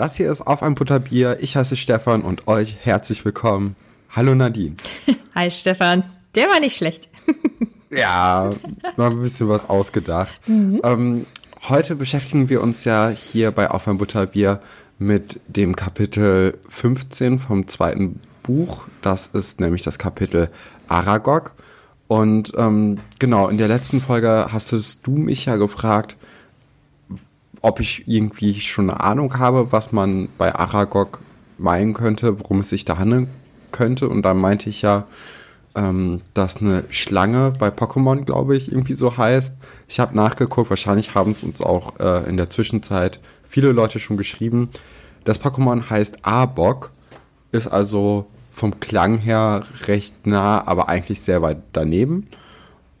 Das hier ist Auf ein Butterbier. Ich heiße Stefan und euch herzlich willkommen. Hallo Nadine. Hi Stefan. Der war nicht schlecht. ja, noch ein bisschen was ausgedacht. Mhm. Ähm, heute beschäftigen wir uns ja hier bei Auf ein Butterbier mit dem Kapitel 15 vom zweiten Buch. Das ist nämlich das Kapitel Aragog. Und ähm, genau, in der letzten Folge hast du mich ja gefragt, ob ich irgendwie schon eine Ahnung habe, was man bei Aragog meinen könnte, worum es sich da handeln könnte. Und dann meinte ich ja, ähm, dass eine Schlange bei Pokémon, glaube ich, irgendwie so heißt. Ich habe nachgeguckt, wahrscheinlich haben es uns auch äh, in der Zwischenzeit viele Leute schon geschrieben. Das Pokémon heißt Arbok, ist also vom Klang her recht nah, aber eigentlich sehr weit daneben.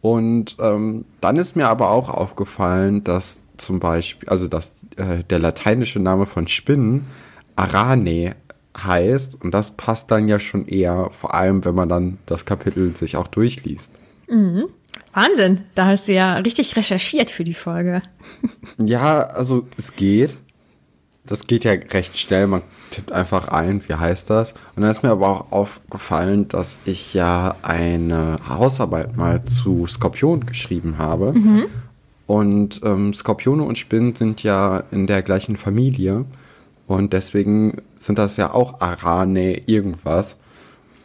Und ähm, dann ist mir aber auch aufgefallen, dass zum Beispiel, also dass äh, der lateinische Name von Spinnen Arane heißt und das passt dann ja schon eher, vor allem wenn man dann das Kapitel sich auch durchliest. Mhm. Wahnsinn, da hast du ja richtig recherchiert für die Folge. ja, also es geht. Das geht ja recht schnell. Man tippt einfach ein, wie heißt das? Und dann ist mir aber auch aufgefallen, dass ich ja eine Hausarbeit mal zu Skorpion geschrieben habe. Mhm. Und ähm, Skorpione und Spinnen sind ja in der gleichen Familie. Und deswegen sind das ja auch Arane irgendwas.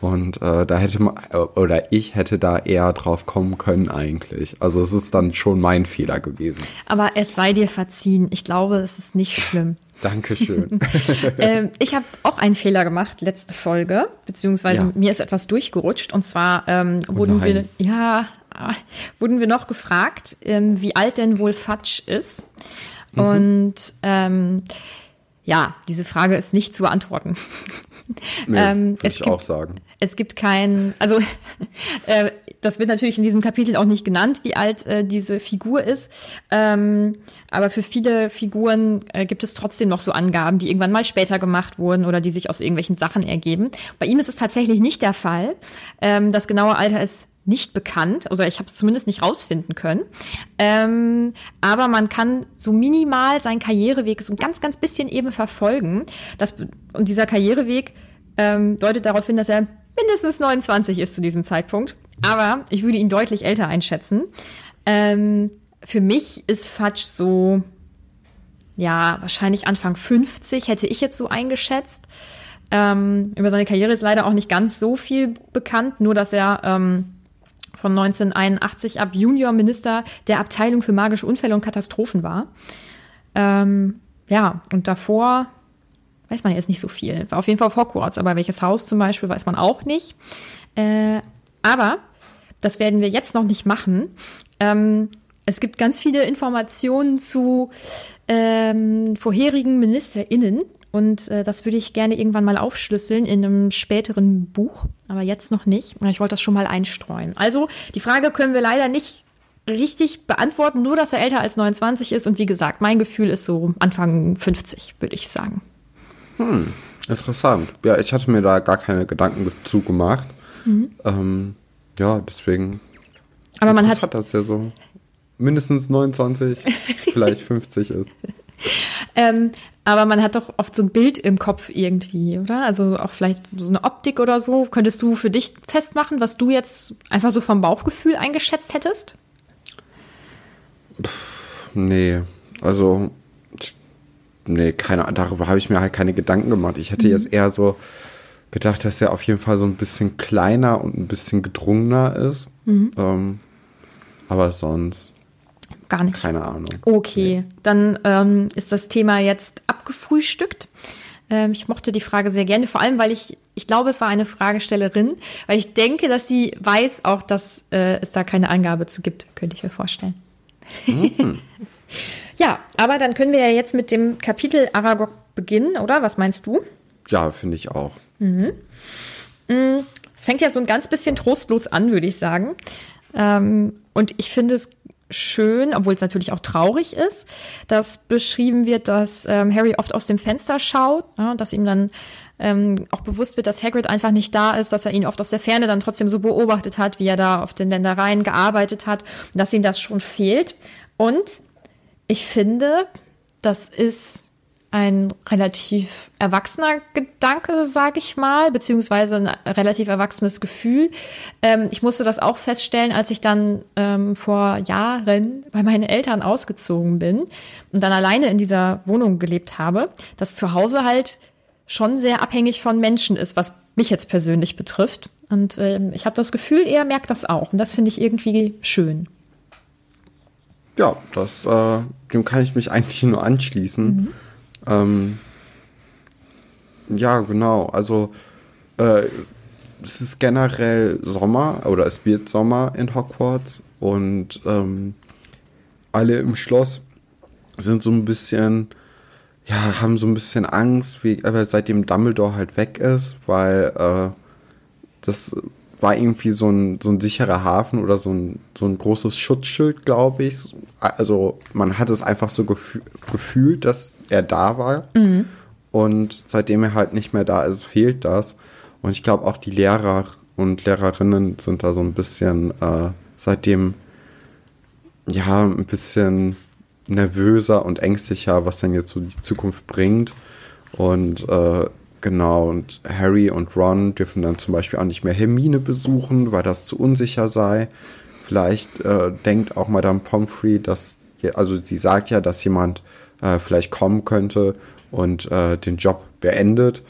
Und äh, da hätte man, äh, oder ich hätte da eher drauf kommen können eigentlich. Also es ist dann schon mein Fehler gewesen. Aber es sei dir verziehen. Ich glaube, es ist nicht schlimm. Dankeschön. ähm, ich habe auch einen Fehler gemacht, letzte Folge, beziehungsweise ja. mir ist etwas durchgerutscht. Und zwar ähm, oh wurden wir, ja, wurden wir noch gefragt, ähm, wie alt denn wohl Fatsch ist. Mhm. Und ähm, ja, diese Frage ist nicht zu beantworten. Nee, ähm, es ich gibt, auch sagen. Es gibt kein, also äh, das wird natürlich in diesem Kapitel auch nicht genannt, wie alt äh, diese Figur ist. Ähm, aber für viele Figuren äh, gibt es trotzdem noch so Angaben, die irgendwann mal später gemacht wurden oder die sich aus irgendwelchen Sachen ergeben. Bei ihm ist es tatsächlich nicht der Fall. Ähm, das genaue Alter ist nicht bekannt, oder ich habe es zumindest nicht rausfinden können. Ähm, aber man kann so minimal seinen Karriereweg so ein ganz, ganz bisschen eben verfolgen. Das, und dieser Karriereweg ähm, deutet darauf hin, dass er mindestens 29 ist zu diesem Zeitpunkt. Aber ich würde ihn deutlich älter einschätzen. Ähm, für mich ist Fatsch so, ja, wahrscheinlich Anfang 50 hätte ich jetzt so eingeschätzt. Ähm, über seine Karriere ist leider auch nicht ganz so viel bekannt, nur dass er ähm, von 1981 ab Juniorminister der Abteilung für magische Unfälle und Katastrophen war. Ähm, ja, und davor weiß man jetzt nicht so viel. War auf jeden Fall auf Hogwarts, aber welches Haus zum Beispiel weiß man auch nicht. Äh, aber das werden wir jetzt noch nicht machen. Ähm, es gibt ganz viele Informationen zu ähm, vorherigen MinisterInnen und äh, das würde ich gerne irgendwann mal aufschlüsseln in einem späteren Buch, aber jetzt noch nicht. Ich wollte das schon mal einstreuen. Also, die Frage können wir leider nicht richtig beantworten, nur dass er älter als 29 ist. Und wie gesagt, mein Gefühl ist so Anfang 50, würde ich sagen. Hm, interessant. Ja, ich hatte mir da gar keine Gedanken dazu gemacht. Mhm. Ähm, ja, deswegen. Aber man hat, hat das ja so mindestens 29, vielleicht 50 ist. Ähm, aber man hat doch oft so ein Bild im Kopf irgendwie, oder? Also auch vielleicht so eine Optik oder so. Könntest du für dich festmachen, was du jetzt einfach so vom Bauchgefühl eingeschätzt hättest? Pff, nee, also nee, keine, darüber habe ich mir halt keine Gedanken gemacht. Ich hätte mhm. jetzt eher so gedacht, dass er auf jeden Fall so ein bisschen kleiner und ein bisschen gedrungener ist. Mhm. Ähm, aber sonst. Gar nicht. Keine Ahnung. Okay, nee. dann ähm, ist das Thema jetzt abgefrühstückt. Ähm, ich mochte die Frage sehr gerne, vor allem, weil ich, ich glaube, es war eine Fragestellerin, weil ich denke, dass sie weiß auch, dass äh, es da keine Angabe zu gibt, könnte ich mir vorstellen. Mhm. ja, aber dann können wir ja jetzt mit dem Kapitel Aragog beginnen, oder? Was meinst du? Ja, finde ich auch. Mhm. Mm, es fängt ja so ein ganz bisschen trostlos an, würde ich sagen. Ähm, und ich finde es schön, obwohl es natürlich auch traurig ist, dass beschrieben wird, dass ähm, Harry oft aus dem Fenster schaut, ja, dass ihm dann ähm, auch bewusst wird, dass Hagrid einfach nicht da ist, dass er ihn oft aus der Ferne dann trotzdem so beobachtet hat, wie er da auf den Ländereien gearbeitet hat, dass ihm das schon fehlt. Und ich finde, das ist ein relativ erwachsener Gedanke, sage ich mal, beziehungsweise ein relativ erwachsenes Gefühl. Ähm, ich musste das auch feststellen, als ich dann ähm, vor Jahren bei meinen Eltern ausgezogen bin und dann alleine in dieser Wohnung gelebt habe, dass zu Hause halt schon sehr abhängig von Menschen ist, was mich jetzt persönlich betrifft. Und ähm, ich habe das Gefühl, er merkt das auch. Und das finde ich irgendwie schön. Ja, das, äh, dem kann ich mich eigentlich nur anschließen. Mhm. Ähm, ja, genau. Also äh, es ist generell Sommer oder es wird Sommer in Hogwarts und ähm, alle im Schloss sind so ein bisschen, ja, haben so ein bisschen Angst, wie, seitdem Dumbledore halt weg ist, weil äh, das war irgendwie so ein, so ein sicherer Hafen oder so ein, so ein großes Schutzschild, glaube ich. Also man hat es einfach so gefü gefühlt, dass er da war. Mhm. Und seitdem er halt nicht mehr da ist, fehlt das. Und ich glaube auch die Lehrer und Lehrerinnen sind da so ein bisschen äh, seitdem ja ein bisschen nervöser und ängstlicher, was denn jetzt so die Zukunft bringt. Und äh, Genau, und Harry und Ron dürfen dann zum Beispiel auch nicht mehr Hermine besuchen, weil das zu unsicher sei. Vielleicht äh, denkt auch Madame Pomfrey, dass, also sie sagt ja, dass jemand äh, vielleicht kommen könnte und äh, den Job beendet.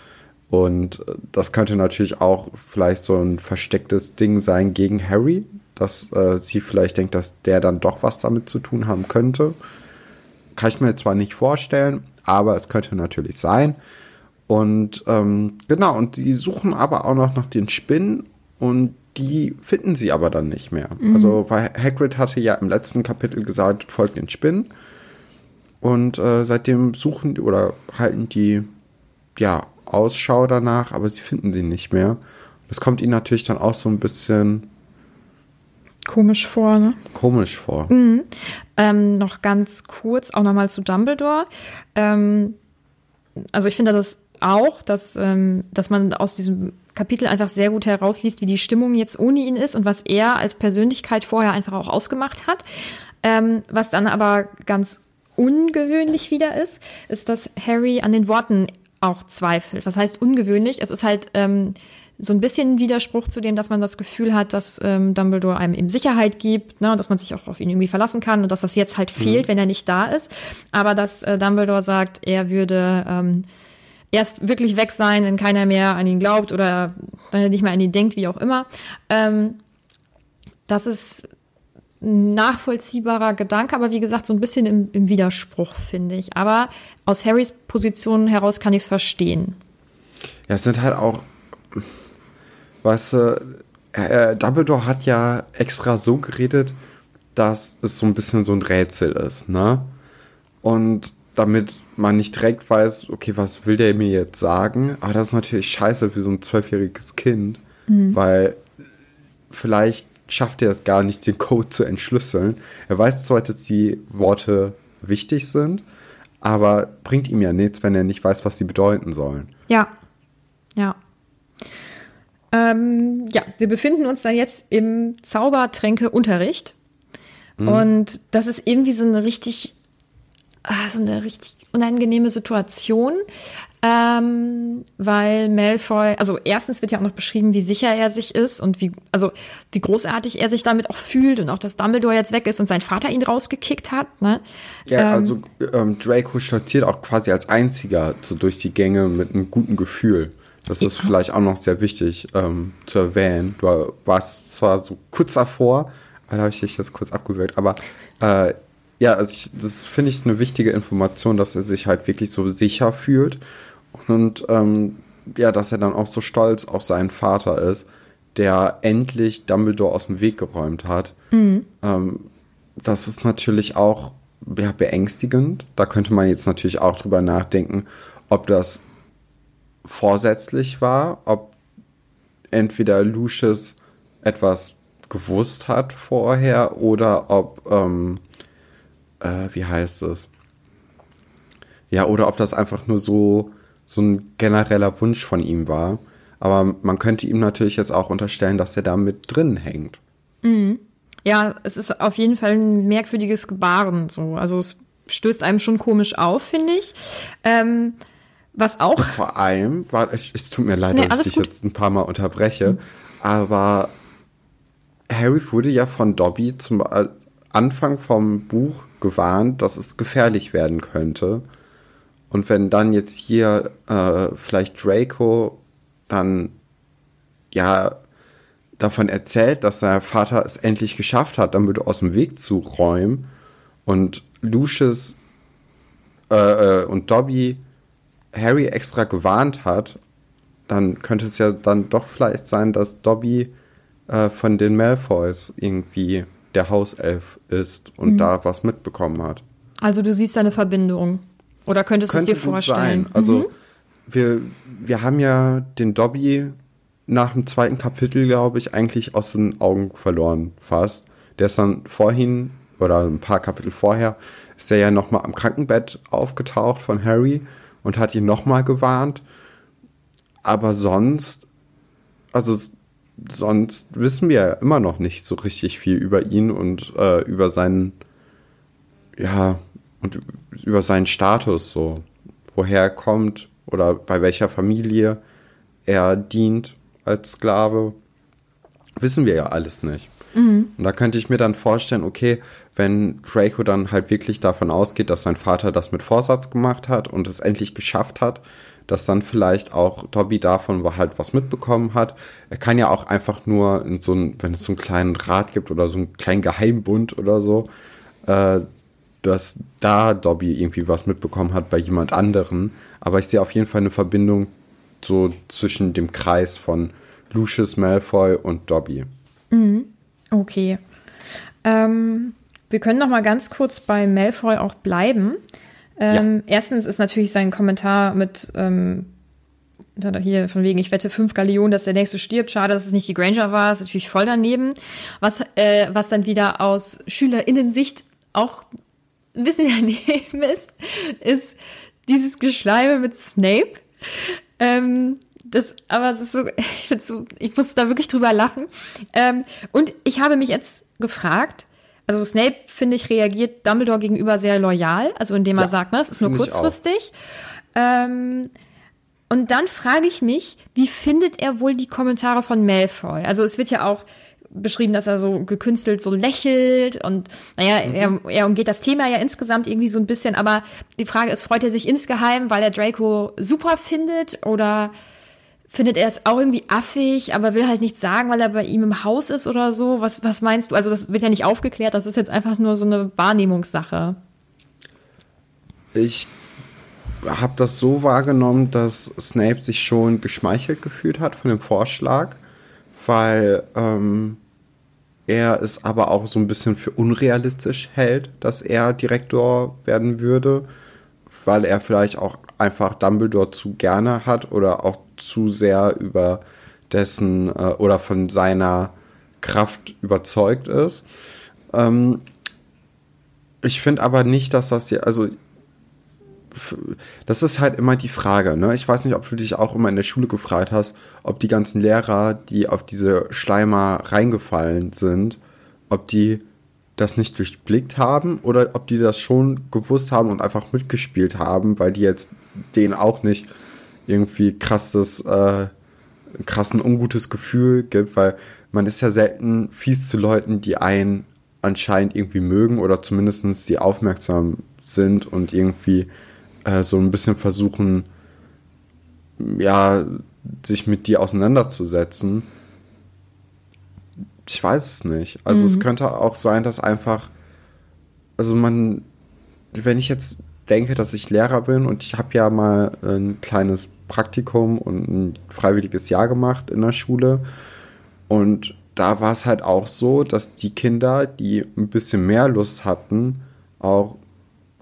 Und äh, das könnte natürlich auch vielleicht so ein verstecktes Ding sein gegen Harry, dass äh, sie vielleicht denkt, dass der dann doch was damit zu tun haben könnte. Kann ich mir zwar nicht vorstellen, aber es könnte natürlich sein. Und ähm, genau, und die suchen aber auch noch nach den Spinnen und die finden sie aber dann nicht mehr. Mhm. Also, weil Hagrid hatte ja im letzten Kapitel gesagt, folgt den Spinnen. Und äh, seitdem suchen oder halten die ja Ausschau danach, aber sie finden sie nicht mehr. Das kommt ihnen natürlich dann auch so ein bisschen komisch vor, ne? Komisch vor. Mhm. Ähm, noch ganz kurz auch nochmal zu Dumbledore. Ähm, also ich finde das auch, dass, ähm, dass man aus diesem Kapitel einfach sehr gut herausliest, wie die Stimmung jetzt ohne ihn ist und was er als Persönlichkeit vorher einfach auch ausgemacht hat. Ähm, was dann aber ganz ungewöhnlich wieder ist, ist, dass Harry an den Worten auch zweifelt. Was heißt ungewöhnlich? Es ist halt ähm, so ein bisschen ein Widerspruch zu dem, dass man das Gefühl hat, dass ähm, Dumbledore einem eben Sicherheit gibt, ne, dass man sich auch auf ihn irgendwie verlassen kann und dass das jetzt halt fehlt, mhm. wenn er nicht da ist. Aber dass äh, Dumbledore sagt, er würde ähm, erst wirklich weg sein, wenn keiner mehr an ihn glaubt oder nicht mehr an ihn denkt, wie auch immer. Ähm, das ist nachvollziehbarer Gedanke, aber wie gesagt, so ein bisschen im, im Widerspruch, finde ich. Aber aus Harrys Position heraus kann ich es verstehen. Ja, es sind halt auch, weißt du, äh, Dumbledore hat ja extra so geredet, dass es so ein bisschen so ein Rätsel ist, ne? Und damit man nicht direkt weiß, okay, was will der mir jetzt sagen? Aber das ist natürlich scheiße für so ein zwölfjähriges Kind, mhm. weil vielleicht schafft er es gar nicht, den Code zu entschlüsseln. Er weiß zwar, dass die Worte wichtig sind, aber bringt ihm ja nichts, wenn er nicht weiß, was sie bedeuten sollen. Ja, ja. Ähm, ja, wir befinden uns dann jetzt im Zaubertränke-Unterricht. Mhm. Und das ist irgendwie so eine richtig ah, so eine richtig unangenehme Situation, ähm, weil Malfoy, also erstens wird ja auch noch beschrieben, wie sicher er sich ist und wie, also wie großartig er sich damit auch fühlt und auch, dass Dumbledore jetzt weg ist und sein Vater ihn rausgekickt hat. Ne? Ja, ähm, also ähm, Draco stolziert auch quasi als einziger so durch die Gänge mit einem guten Gefühl. Das ist ja. vielleicht auch noch sehr wichtig ähm, zu erwähnen. Du warst zwar so kurz davor, da habe ich dich jetzt kurz abgewürgt, aber äh, ja, also ich, das finde ich eine wichtige Information, dass er sich halt wirklich so sicher fühlt und ähm, ja, dass er dann auch so stolz auf seinen Vater ist, der endlich Dumbledore aus dem Weg geräumt hat. Mhm. Ähm, das ist natürlich auch ja, beängstigend. Da könnte man jetzt natürlich auch drüber nachdenken, ob das vorsätzlich war, ob entweder Lucius etwas gewusst hat vorher oder ob ähm, äh, wie heißt es? Ja, oder ob das einfach nur so, so ein genereller Wunsch von ihm war. Aber man könnte ihm natürlich jetzt auch unterstellen, dass er da mit drin hängt. Mhm. Ja, es ist auf jeden Fall ein merkwürdiges Gebaren. So. Also es stößt einem schon komisch auf, finde ich. Ähm, was auch. Vor allem, war, es, es tut mir leid, nee, dass ich dich gut. jetzt ein paar Mal unterbreche, mhm. aber Harry wurde ja von Dobby zum äh, Anfang vom Buch gewarnt, dass es gefährlich werden könnte. Und wenn dann jetzt hier äh, vielleicht Draco dann ja davon erzählt, dass sein Vater es endlich geschafft hat, dann würde aus dem Weg zu räumen und Lucius äh, äh, und Dobby Harry extra gewarnt hat, dann könnte es ja dann doch vielleicht sein, dass Dobby äh, von den Malfoys irgendwie der Hauself ist und mhm. da was mitbekommen hat. Also du siehst eine Verbindung. Oder könntest du es dir vorstellen? Also mhm. wir, wir haben ja den Dobby nach dem zweiten Kapitel, glaube ich, eigentlich aus den Augen verloren fast. Der ist dann vorhin, oder ein paar Kapitel vorher, ist der ja nochmal am Krankenbett aufgetaucht von Harry und hat ihn nochmal gewarnt. Aber sonst, also sonst wissen wir ja immer noch nicht so richtig viel über ihn und äh, über seinen, ja, und über seinen Status so. Woher er kommt oder bei welcher Familie er dient als Sklave. Wissen wir ja alles nicht. Mhm. Und da könnte ich mir dann vorstellen, okay, wenn Draco dann halt wirklich davon ausgeht, dass sein Vater das mit Vorsatz gemacht hat und es endlich geschafft hat, dass dann vielleicht auch Dobby davon halt was mitbekommen hat. Er kann ja auch einfach nur in so ein, wenn es so einen kleinen Rat gibt oder so einen kleinen Geheimbund oder so, äh, dass da Dobby irgendwie was mitbekommen hat bei jemand anderen. Aber ich sehe auf jeden Fall eine Verbindung so zwischen dem Kreis von Lucius Malfoy und Dobby. Mhm. Okay. Ähm, wir können noch mal ganz kurz bei Malfoy auch bleiben. Ähm, ja. Erstens ist natürlich sein Kommentar mit ähm, hier von wegen, ich wette fünf Galeonen, dass der nächste stirbt. Schade, dass es nicht die Granger war. Ist natürlich voll daneben. Was, äh, was dann wieder aus SchülerInnen-Sicht auch ein bisschen daneben ist, ist dieses Geschleime mit Snape. Ähm, das, aber es ist so, ich, so, ich muss da wirklich drüber lachen. Ähm, und ich habe mich jetzt gefragt, also Snape, finde ich, reagiert Dumbledore gegenüber sehr loyal, also indem er ja, sagt, ne, es ist nur kurzfristig. Ähm, und dann frage ich mich, wie findet er wohl die Kommentare von Malfoy? Also es wird ja auch beschrieben, dass er so gekünstelt so lächelt und naja, mhm. er, er umgeht das Thema ja insgesamt irgendwie so ein bisschen, aber die Frage ist, freut er sich insgeheim, weil er Draco super findet oder findet er es auch irgendwie affig, aber will halt nichts sagen, weil er bei ihm im Haus ist oder so? Was, was meinst du? Also das wird ja nicht aufgeklärt, das ist jetzt einfach nur so eine Wahrnehmungssache. Ich habe das so wahrgenommen, dass Snape sich schon geschmeichelt gefühlt hat von dem Vorschlag, weil ähm, er es aber auch so ein bisschen für unrealistisch hält, dass er Direktor werden würde, weil er vielleicht auch einfach Dumbledore zu gerne hat oder auch zu sehr über dessen äh, oder von seiner Kraft überzeugt ist. Ähm, ich finde aber nicht, dass das hier, also das ist halt immer die Frage, ne? Ich weiß nicht, ob du dich auch immer in der Schule gefragt hast, ob die ganzen Lehrer, die auf diese Schleimer reingefallen sind, ob die das nicht durchblickt haben oder ob die das schon gewusst haben und einfach mitgespielt haben, weil die jetzt denen auch nicht irgendwie krasses, äh, krassen ungutes Gefühl gibt, weil man ist ja selten fies zu Leuten, die einen anscheinend irgendwie mögen oder zumindest die aufmerksam sind und irgendwie äh, so ein bisschen versuchen, ja, sich mit dir auseinanderzusetzen. Ich weiß es nicht. Also mhm. es könnte auch sein, dass einfach, also man, wenn ich jetzt denke, dass ich Lehrer bin und ich habe ja mal ein kleines Praktikum und ein freiwilliges Jahr gemacht in der Schule. Und da war es halt auch so, dass die Kinder, die ein bisschen mehr Lust hatten, auch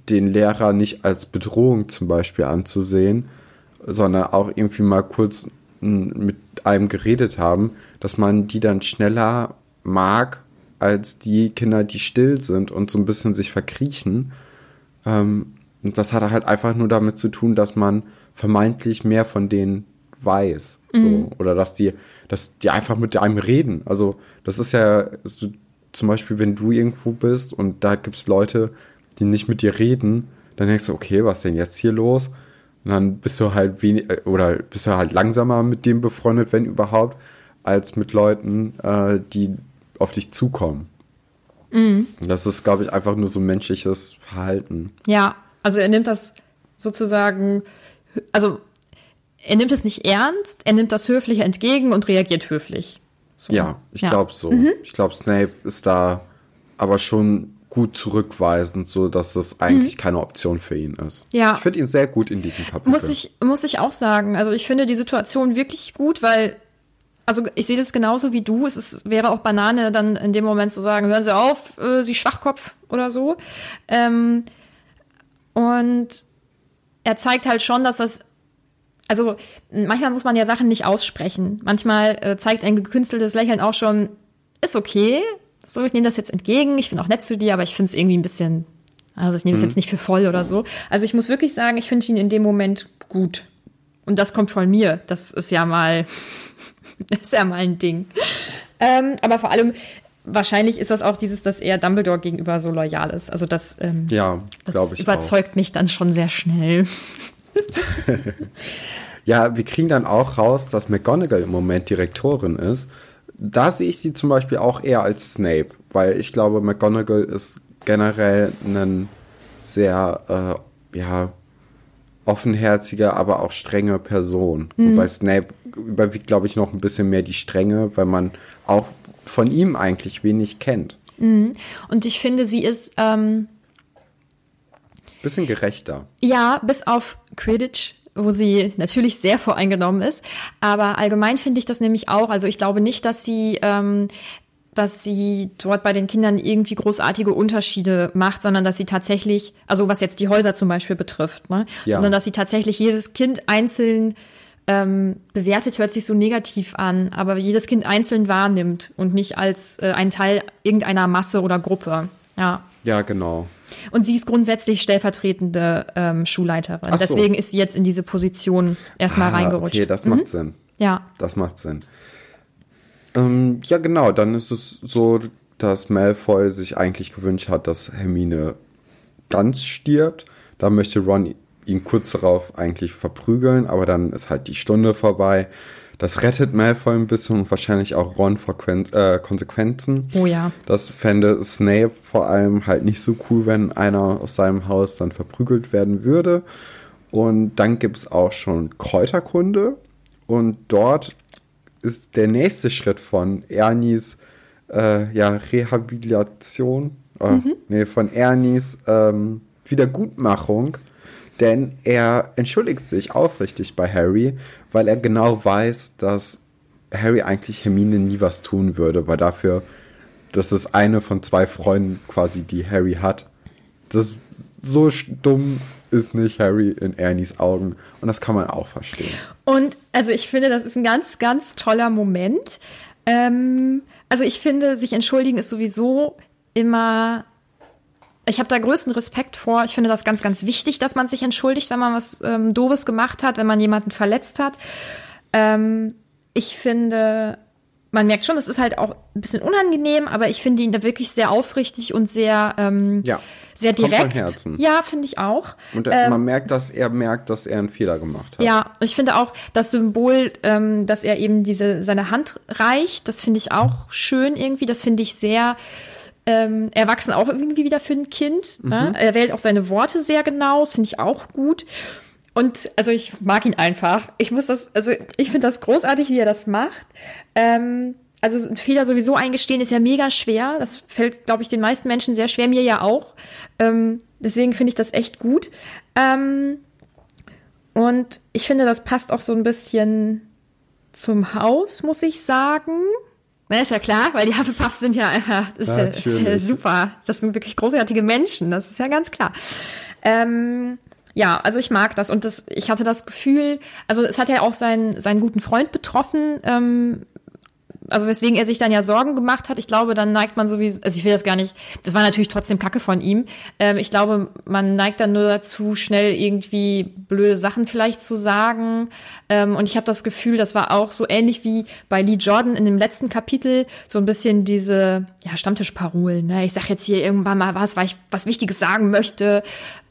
den Lehrer nicht als Bedrohung zum Beispiel anzusehen, sondern auch irgendwie mal kurz mit einem geredet haben, dass man die dann schneller mag als die Kinder, die still sind und so ein bisschen sich verkriechen. Ähm, und das hat halt einfach nur damit zu tun, dass man vermeintlich mehr von denen weiß. Mhm. So. Oder dass die, dass die einfach mit einem reden. Also, das ist ja so, zum Beispiel, wenn du irgendwo bist und da gibt es Leute, die nicht mit dir reden, dann denkst du, okay, was ist denn jetzt hier los? Und dann bist du halt wenig, äh, oder bist du halt langsamer mit dem befreundet, wenn überhaupt, als mit Leuten, äh, die auf dich zukommen. Mhm. Das ist, glaube ich, einfach nur so menschliches Verhalten. Ja, also er nimmt das sozusagen, also er nimmt es nicht ernst, er nimmt das höflich entgegen und reagiert höflich. So. Ja, ich ja. glaube so. Mhm. Ich glaube, Snape ist da aber schon gut zurückweisend, so dass es eigentlich mhm. keine Option für ihn ist. Ja. Ich finde ihn sehr gut in diesem Kapitel. Muss ich, muss ich auch sagen. Also ich finde die Situation wirklich gut, weil, also ich sehe das genauso wie du. Es ist, wäre auch Banane, dann in dem Moment zu sagen, hören Sie auf, äh, Sie Schwachkopf oder so. Ähm, und er zeigt halt schon, dass das also manchmal muss man ja Sachen nicht aussprechen. Manchmal äh, zeigt ein gekünsteltes Lächeln auch schon, ist okay. So, ich nehme das jetzt entgegen. Ich bin auch nett zu dir, aber ich finde es irgendwie ein bisschen, also ich nehme es mhm. jetzt nicht für voll oder so. Also ich muss wirklich sagen, ich finde ihn in dem Moment gut. Und das kommt von mir. Das ist ja mal, ist ja mal ein Ding. Ähm, aber vor allem, wahrscheinlich ist das auch dieses, dass er Dumbledore gegenüber so loyal ist. Also das, ähm, ja, das überzeugt auch. mich dann schon sehr schnell. ja, wir kriegen dann auch raus, dass McGonagall im Moment Direktorin ist. Da sehe ich sie zum Beispiel auch eher als Snape, weil ich glaube, McGonagall ist generell ein sehr, äh, ja, offenherzige, aber auch strenge Person. Mhm. Wobei Snape überwiegt, glaube ich, noch ein bisschen mehr die Strenge, weil man auch von ihm eigentlich wenig kennt. Mhm. Und ich finde, sie ist ähm, Bisschen gerechter. Ja, bis auf Quidditch, wo sie natürlich sehr voreingenommen ist. Aber allgemein finde ich das nämlich auch. Also ich glaube nicht, dass sie, ähm, dass sie dort bei den Kindern irgendwie großartige Unterschiede macht, sondern dass sie tatsächlich, also was jetzt die Häuser zum Beispiel betrifft, ne? Ja. sondern dass sie tatsächlich jedes Kind einzeln ähm, bewertet, hört sich so negativ an, aber jedes Kind einzeln wahrnimmt und nicht als äh, ein Teil irgendeiner Masse oder Gruppe. Ja. Ja, genau. Und sie ist grundsätzlich stellvertretende ähm, Schulleiterin. So. Deswegen ist sie jetzt in diese Position erstmal ah, reingerutscht. Okay, das mhm. macht Sinn. Ja. Das macht Sinn. Ähm, ja, genau. Dann ist es so, dass Malfoy sich eigentlich gewünscht hat, dass Hermine ganz stirbt. Da möchte Ron ihn kurz darauf eigentlich verprügeln, aber dann ist halt die Stunde vorbei. Das rettet Malfoy ein bisschen und wahrscheinlich auch Ron vor Quen äh, Konsequenzen. Oh ja. Das fände Snape vor allem halt nicht so cool, wenn einer aus seinem Haus dann verprügelt werden würde. Und dann gibt es auch schon Kräuterkunde. Und dort ist der nächste Schritt von Ernies äh, ja, Rehabilitation, äh, mhm. nee, von Ernies ähm, Wiedergutmachung denn er entschuldigt sich aufrichtig bei Harry, weil er genau weiß, dass Harry eigentlich Hermine nie was tun würde, weil dafür, das ist eine von zwei Freunden quasi, die Harry hat. Das so dumm ist nicht Harry in Ernies Augen und das kann man auch verstehen. Und also ich finde, das ist ein ganz, ganz toller Moment. Ähm, also ich finde, sich entschuldigen ist sowieso immer ich habe da größten Respekt vor. Ich finde das ganz, ganz wichtig, dass man sich entschuldigt, wenn man was ähm, Doofes gemacht hat, wenn man jemanden verletzt hat. Ähm, ich finde, man merkt schon, das ist halt auch ein bisschen unangenehm, aber ich finde ihn da wirklich sehr aufrichtig und sehr, ähm, ja, sehr direkt. Ja, finde ich auch. Und er, ähm, man merkt, dass er merkt, dass er einen Fehler gemacht hat. Ja, ich finde auch das Symbol, ähm, dass er eben diese seine Hand reicht, das finde ich auch schön irgendwie. Das finde ich sehr ähm, erwachsen auch irgendwie wieder für ein Kind. Ne? Mhm. Er wählt auch seine Worte sehr genau, das finde ich auch gut. Und also ich mag ihn einfach. Ich muss das, also ich finde das großartig, wie er das macht. Ähm, also ein Fehler sowieso eingestehen ist ja mega schwer. Das fällt, glaube ich, den meisten Menschen sehr schwer, mir ja auch. Ähm, deswegen finde ich das echt gut. Ähm, und ich finde, das passt auch so ein bisschen zum Haus, muss ich sagen. Na, ist ja klar, weil die Hufflepuffs sind ja, das ist, ja, ist ja super. Das sind wirklich großartige Menschen, das ist ja ganz klar. Ähm, ja, also ich mag das und das, ich hatte das Gefühl, also es hat ja auch seinen, seinen guten Freund betroffen, ähm, also weswegen er sich dann ja Sorgen gemacht hat. Ich glaube, dann neigt man sowieso, also ich will das gar nicht, das war natürlich trotzdem Kacke von ihm. Ähm, ich glaube, man neigt dann nur dazu, schnell irgendwie blöde Sachen vielleicht zu sagen. Ähm, und ich habe das Gefühl, das war auch so ähnlich wie bei Lee Jordan in dem letzten Kapitel, so ein bisschen diese ja, Stammtischparolen. Ne? Ich sag jetzt hier irgendwann mal was, weil ich was Wichtiges sagen möchte.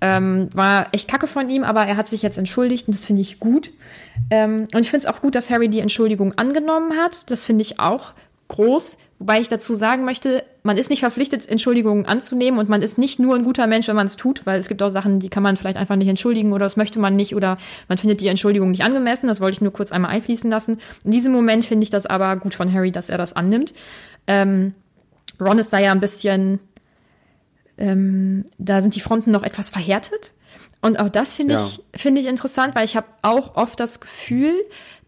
Ähm, war echt Kacke von ihm, aber er hat sich jetzt entschuldigt und das finde ich gut. Ähm, und ich finde es auch gut, dass Harry die Entschuldigung angenommen hat. Das finde ich auch groß. Wobei ich dazu sagen möchte, man ist nicht verpflichtet, Entschuldigungen anzunehmen und man ist nicht nur ein guter Mensch, wenn man es tut, weil es gibt auch Sachen, die kann man vielleicht einfach nicht entschuldigen oder das möchte man nicht oder man findet die Entschuldigung nicht angemessen. Das wollte ich nur kurz einmal einfließen lassen. In diesem Moment finde ich das aber gut von Harry, dass er das annimmt. Ähm, Ron ist da ja ein bisschen, ähm, da sind die Fronten noch etwas verhärtet. Und auch das finde ja. ich, finde ich interessant, weil ich habe auch oft das Gefühl,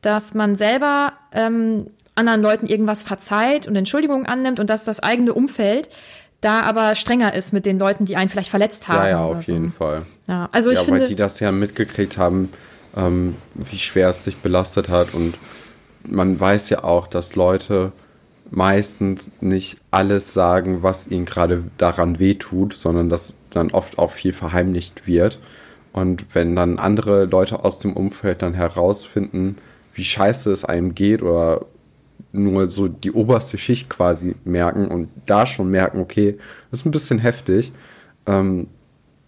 dass man selber ähm, anderen Leuten irgendwas verzeiht und Entschuldigungen annimmt und dass das eigene Umfeld da aber strenger ist mit den Leuten, die einen vielleicht verletzt haben. Ja, ja, auf jeden so. Fall. Ja, also ich ja, finde, weil die das ja mitgekriegt haben, ähm, wie schwer es sich belastet hat und man weiß ja auch, dass Leute meistens nicht alles sagen, was ihnen gerade daran wehtut, sondern dass dann oft auch viel verheimlicht wird. Und wenn dann andere Leute aus dem Umfeld dann herausfinden, wie scheiße es einem geht oder nur so die oberste Schicht quasi merken und da schon merken, okay, das ist ein bisschen heftig, ähm,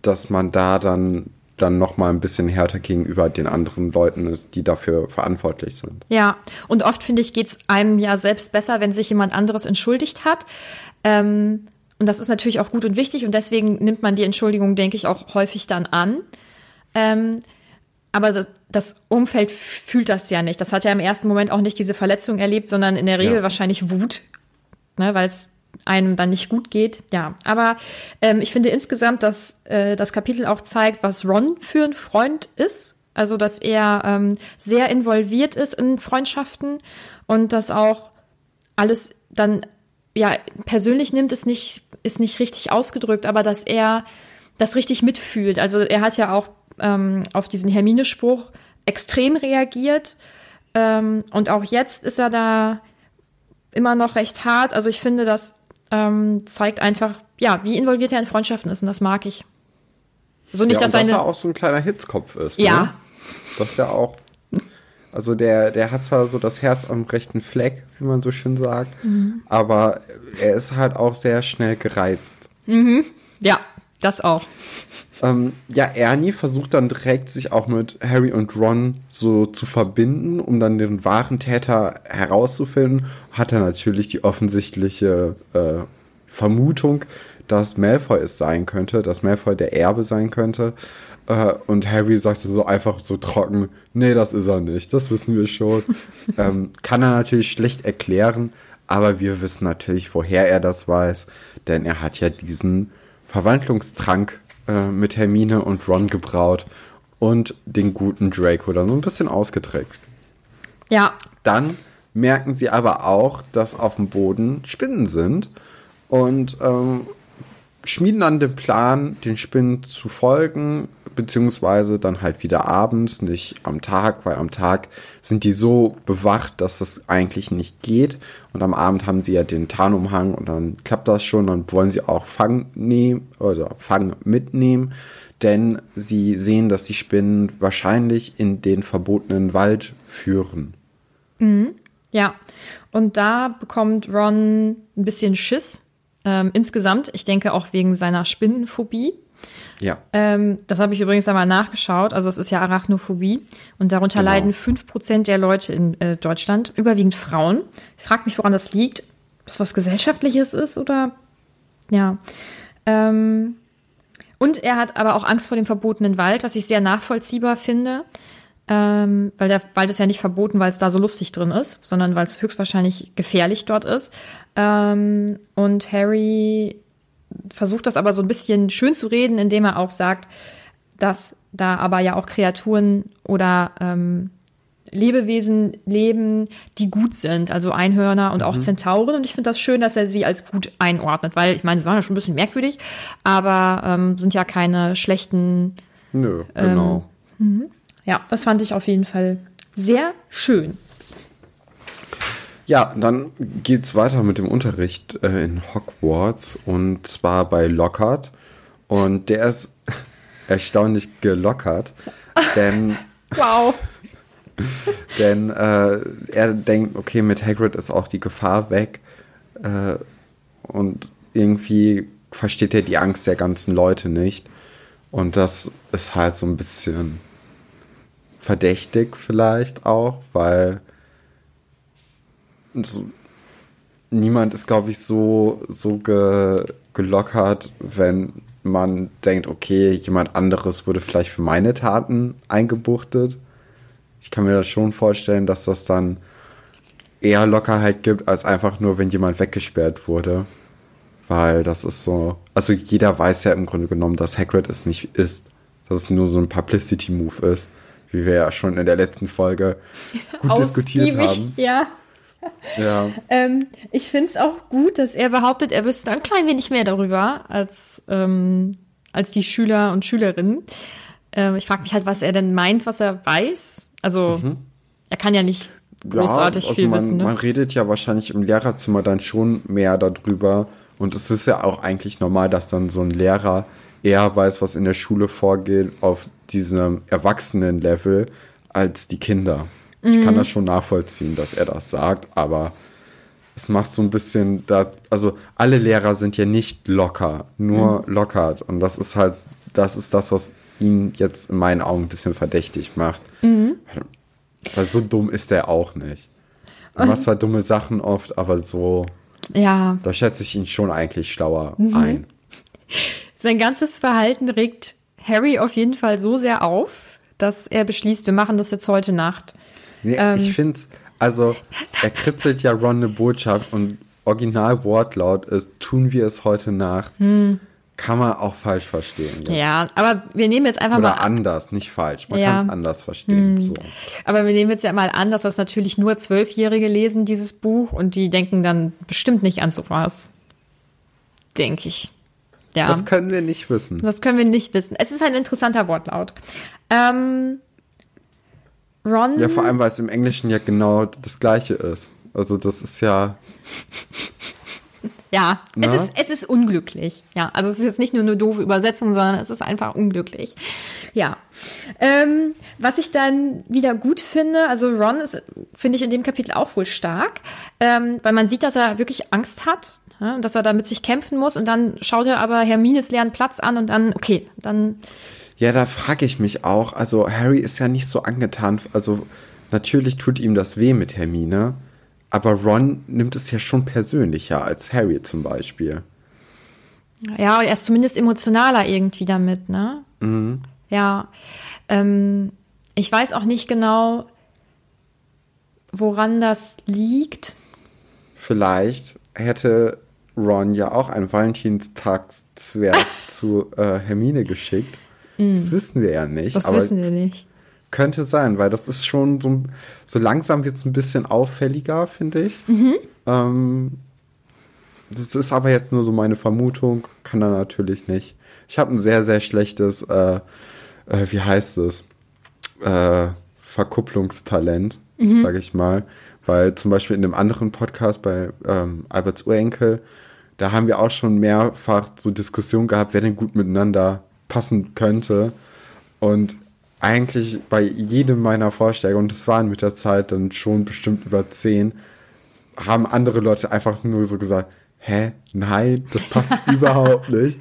dass man da dann dann noch mal ein bisschen härter gegenüber den anderen Leuten ist, die dafür verantwortlich sind. Ja, und oft finde ich, geht es einem ja selbst besser, wenn sich jemand anderes entschuldigt hat. Ähm, und das ist natürlich auch gut und wichtig und deswegen nimmt man die Entschuldigung, denke ich, auch häufig dann an. Ähm, aber das, das, Umfeld fühlt das ja nicht. Das hat ja im ersten Moment auch nicht diese Verletzung erlebt, sondern in der Regel ja. wahrscheinlich Wut, ne, weil es einem dann nicht gut geht. Ja, aber ähm, ich finde insgesamt, dass äh, das Kapitel auch zeigt, was Ron für ein Freund ist. Also, dass er ähm, sehr involviert ist in Freundschaften und dass auch alles dann, ja, persönlich nimmt, ist nicht, ist nicht richtig ausgedrückt, aber dass er das richtig mitfühlt. Also, er hat ja auch ähm, auf diesen Hermine-Spruch extrem reagiert. Ähm, und auch jetzt ist er da immer noch recht hart. Also ich finde, das ähm, zeigt einfach, ja, wie involviert er in Freundschaften ist und das mag ich. So nicht, ja, dass, dass er auch so ein kleiner Hitzkopf ist. Ja. Ne? Das ist ja auch. Also der, der hat zwar so das Herz am rechten Fleck, wie man so schön sagt, mhm. aber er ist halt auch sehr schnell gereizt. Mhm. Ja, das auch. Ähm, ja, Ernie versucht dann direkt, sich auch mit Harry und Ron so zu verbinden, um dann den wahren Täter herauszufinden. Hat er natürlich die offensichtliche äh, Vermutung, dass Malfoy es sein könnte, dass Malfoy der Erbe sein könnte. Äh, und Harry sagte so einfach so trocken, nee, das ist er nicht, das wissen wir schon. ähm, kann er natürlich schlecht erklären, aber wir wissen natürlich, woher er das weiß, denn er hat ja diesen Verwandlungstrank äh, mit Hermine und Ron gebraut und den guten Draco dann so ein bisschen ausgetrickst. Ja. Dann merken sie aber auch, dass auf dem Boden Spinnen sind und ähm, schmieden dann den Plan, den Spinnen zu folgen, beziehungsweise dann halt wieder abends, nicht am Tag, weil am Tag sind die so bewacht, dass das eigentlich nicht geht. Und am Abend haben sie ja den Tarnumhang und dann klappt das schon. Dann wollen sie auch Fang nehmen oder Fang mitnehmen, denn sie sehen, dass die Spinnen wahrscheinlich in den verbotenen Wald führen. Mhm. Ja, und da bekommt Ron ein bisschen Schiss. Ähm, insgesamt, ich denke auch wegen seiner Spinnenphobie. Ja. Ähm, das habe ich übrigens einmal nachgeschaut. Also es ist ja Arachnophobie und darunter genau. leiden 5% der Leute in äh, Deutschland, überwiegend Frauen. Ich frage mich, woran das liegt. Ob das was Gesellschaftliches ist oder ja. Ähm, und er hat aber auch Angst vor dem verbotenen Wald, was ich sehr nachvollziehbar finde. Ähm, weil der Wald ist ja nicht verboten, weil es da so lustig drin ist, sondern weil es höchstwahrscheinlich gefährlich dort ist. Ähm, und Harry versucht das aber so ein bisschen schön zu reden, indem er auch sagt, dass da aber ja auch Kreaturen oder ähm, Lebewesen leben, die gut sind, also Einhörner und mhm. auch Zentauren. Und ich finde das schön, dass er sie als gut einordnet, weil ich meine, sie waren ja schon ein bisschen merkwürdig, aber ähm, sind ja keine schlechten. Nö, genau. Ähm, ja, das fand ich auf jeden Fall sehr schön. Ja, dann geht's weiter mit dem Unterricht äh, in Hogwarts und zwar bei Lockhart. Und der ist erstaunlich gelockert, denn Wow. Denn äh, er denkt, okay, mit Hagrid ist auch die Gefahr weg. Äh, und irgendwie versteht er die Angst der ganzen Leute nicht. Und das ist halt so ein bisschen verdächtig vielleicht auch, weil so, niemand ist, glaube ich, so, so ge, gelockert, wenn man denkt, okay, jemand anderes wurde vielleicht für meine Taten eingebuchtet. Ich kann mir das schon vorstellen, dass das dann eher Lockerheit gibt, als einfach nur, wenn jemand weggesperrt wurde. Weil das ist so. Also jeder weiß ja im Grunde genommen, dass Hagrid es nicht ist. Dass es nur so ein Publicity-Move ist. Wie wir ja schon in der letzten Folge gut diskutiert haben. Ja. Ja. Ähm, ich finde es auch gut, dass er behauptet, er wüsste ein klein wenig mehr darüber als, ähm, als die Schüler und Schülerinnen. Ähm, ich frage mich halt, was er denn meint, was er weiß. Also, er kann ja nicht großartig ja, also viel man, wissen. Ne? man redet ja wahrscheinlich im Lehrerzimmer dann schon mehr darüber. Und es ist ja auch eigentlich normal, dass dann so ein Lehrer eher weiß, was in der Schule vorgeht, auf diesem Erwachsenen-Level, als die Kinder. Ich Mhm. kann das schon nachvollziehen, dass er das sagt, aber es macht so ein bisschen, da, also alle Lehrer sind ja nicht locker, nur Mhm. lockert. Und das ist halt, das ist das, was ihn jetzt in meinen Augen ein bisschen verdächtig macht. Mhm. Weil so dumm ist er auch nicht. Er macht zwar dumme Sachen oft, aber so, ja, da schätze ich ihn schon eigentlich schlauer Mhm. ein. sein ganzes Verhalten regt Harry auf jeden Fall so sehr auf, dass er beschließt, wir machen das jetzt heute Nacht. Nee, Ähm. ich finde also er kritzelt ja Ron eine Botschaft und original Wortlaut ist, tun wir es heute Nacht. Kann man auch falsch verstehen. jetzt. Hm. Ja, aber wir nehmen jetzt einfach Oder mal anders, nicht falsch. Man Ja. Hm. kann es anders verstehen. So. Aber wir nehmen jetzt ja mal an, dass das natürlich nur Zwölfjährige lesen, dieses Buch, und die denken dann bestimmt nicht an sowas. Denke ich. Ja. Das können wir nicht wissen. Das können wir nicht wissen. Es ist ein interessanter Wortlaut. Ähm, Ron. Ja, vor allem, weil es im Englischen ja genau das gleiche ist. Also das ist ja, Ja, es Na? ist, es ist unglücklich. Ja, also es ist jetzt nicht nur eine doofe Übersetzung, sondern es ist einfach unglücklich. Ja. Ähm, was ich dann wieder gut finde, also Ron ist, finde ich in dem Kapitel auch wohl stark, ähm, weil man sieht, dass er wirklich Angst hat, ja, und dass er da mit sich kämpfen muss und dann schaut er aber Hermines leeren Platz an und dann, okay, dann, ja, da frage ich mich auch. Also Harry ist ja nicht so angetan. Also natürlich tut ihm das weh mit Hermine. Aber Ron nimmt es ja schon persönlicher als Harry zum Beispiel. ja, er ist zumindest emotionaler irgendwie damit, ne? Ja. Ähm, ich weiß auch nicht genau, woran das liegt. Vielleicht hätte Ron ja auch einen Valentinstagszwerg zu äh, Hermine geschickt. Das wissen wir ja nicht. Mm. Das aber wissen wir nicht. könnte sein, weil das ist schon so, so langsam wird es ein bisschen auffälliger, finde ich. Mhm. Ähm, das ist aber jetzt nur so meine Vermutung, kann er natürlich nicht. Ich habe ein sehr, sehr schlechtes, äh, äh, wie heißt es, äh, Verkupplungstalent, Mhm. sage ich mal. Weil zum Beispiel in einem anderen Podcast bei ähm, Alberts Urenkel, da haben wir auch schon mehrfach so Diskussionen gehabt, wer denn gut miteinander passen könnte. Und eigentlich bei jedem meiner Vorschläge, und es waren mit der Zeit dann schon bestimmt über zehn, haben andere Leute einfach nur so gesagt, hä, nein, das passt überhaupt nicht.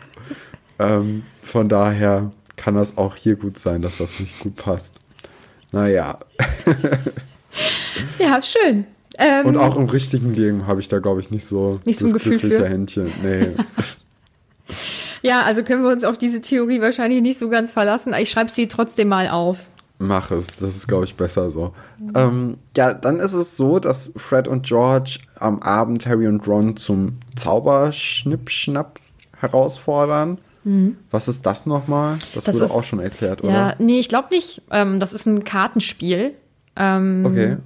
Ähm, von daher kann das auch hier gut sein, dass das nicht gut passt. Naja, Ja, schön. Ähm, und auch im richtigen Leben habe ich da, glaube ich, nicht so Nicht so ein Gefühl glückliche für? Händchen. Nee. ja, also können wir uns auf diese Theorie wahrscheinlich nicht so ganz verlassen. Ich schreibe sie trotzdem mal auf. Mach es, das ist, glaube ich, besser so. Ähm, ja, dann ist es so, dass Fred und George am Abend Harry und Ron zum Zauberschnippschnapp herausfordern. Was ist das nochmal? Das, Mhm. Das wurde ist- auch schon erklärt, Ja, oder? nee, ich glaube nicht. Ähm, das ist ein Kartenspiel. Ähm, Okay.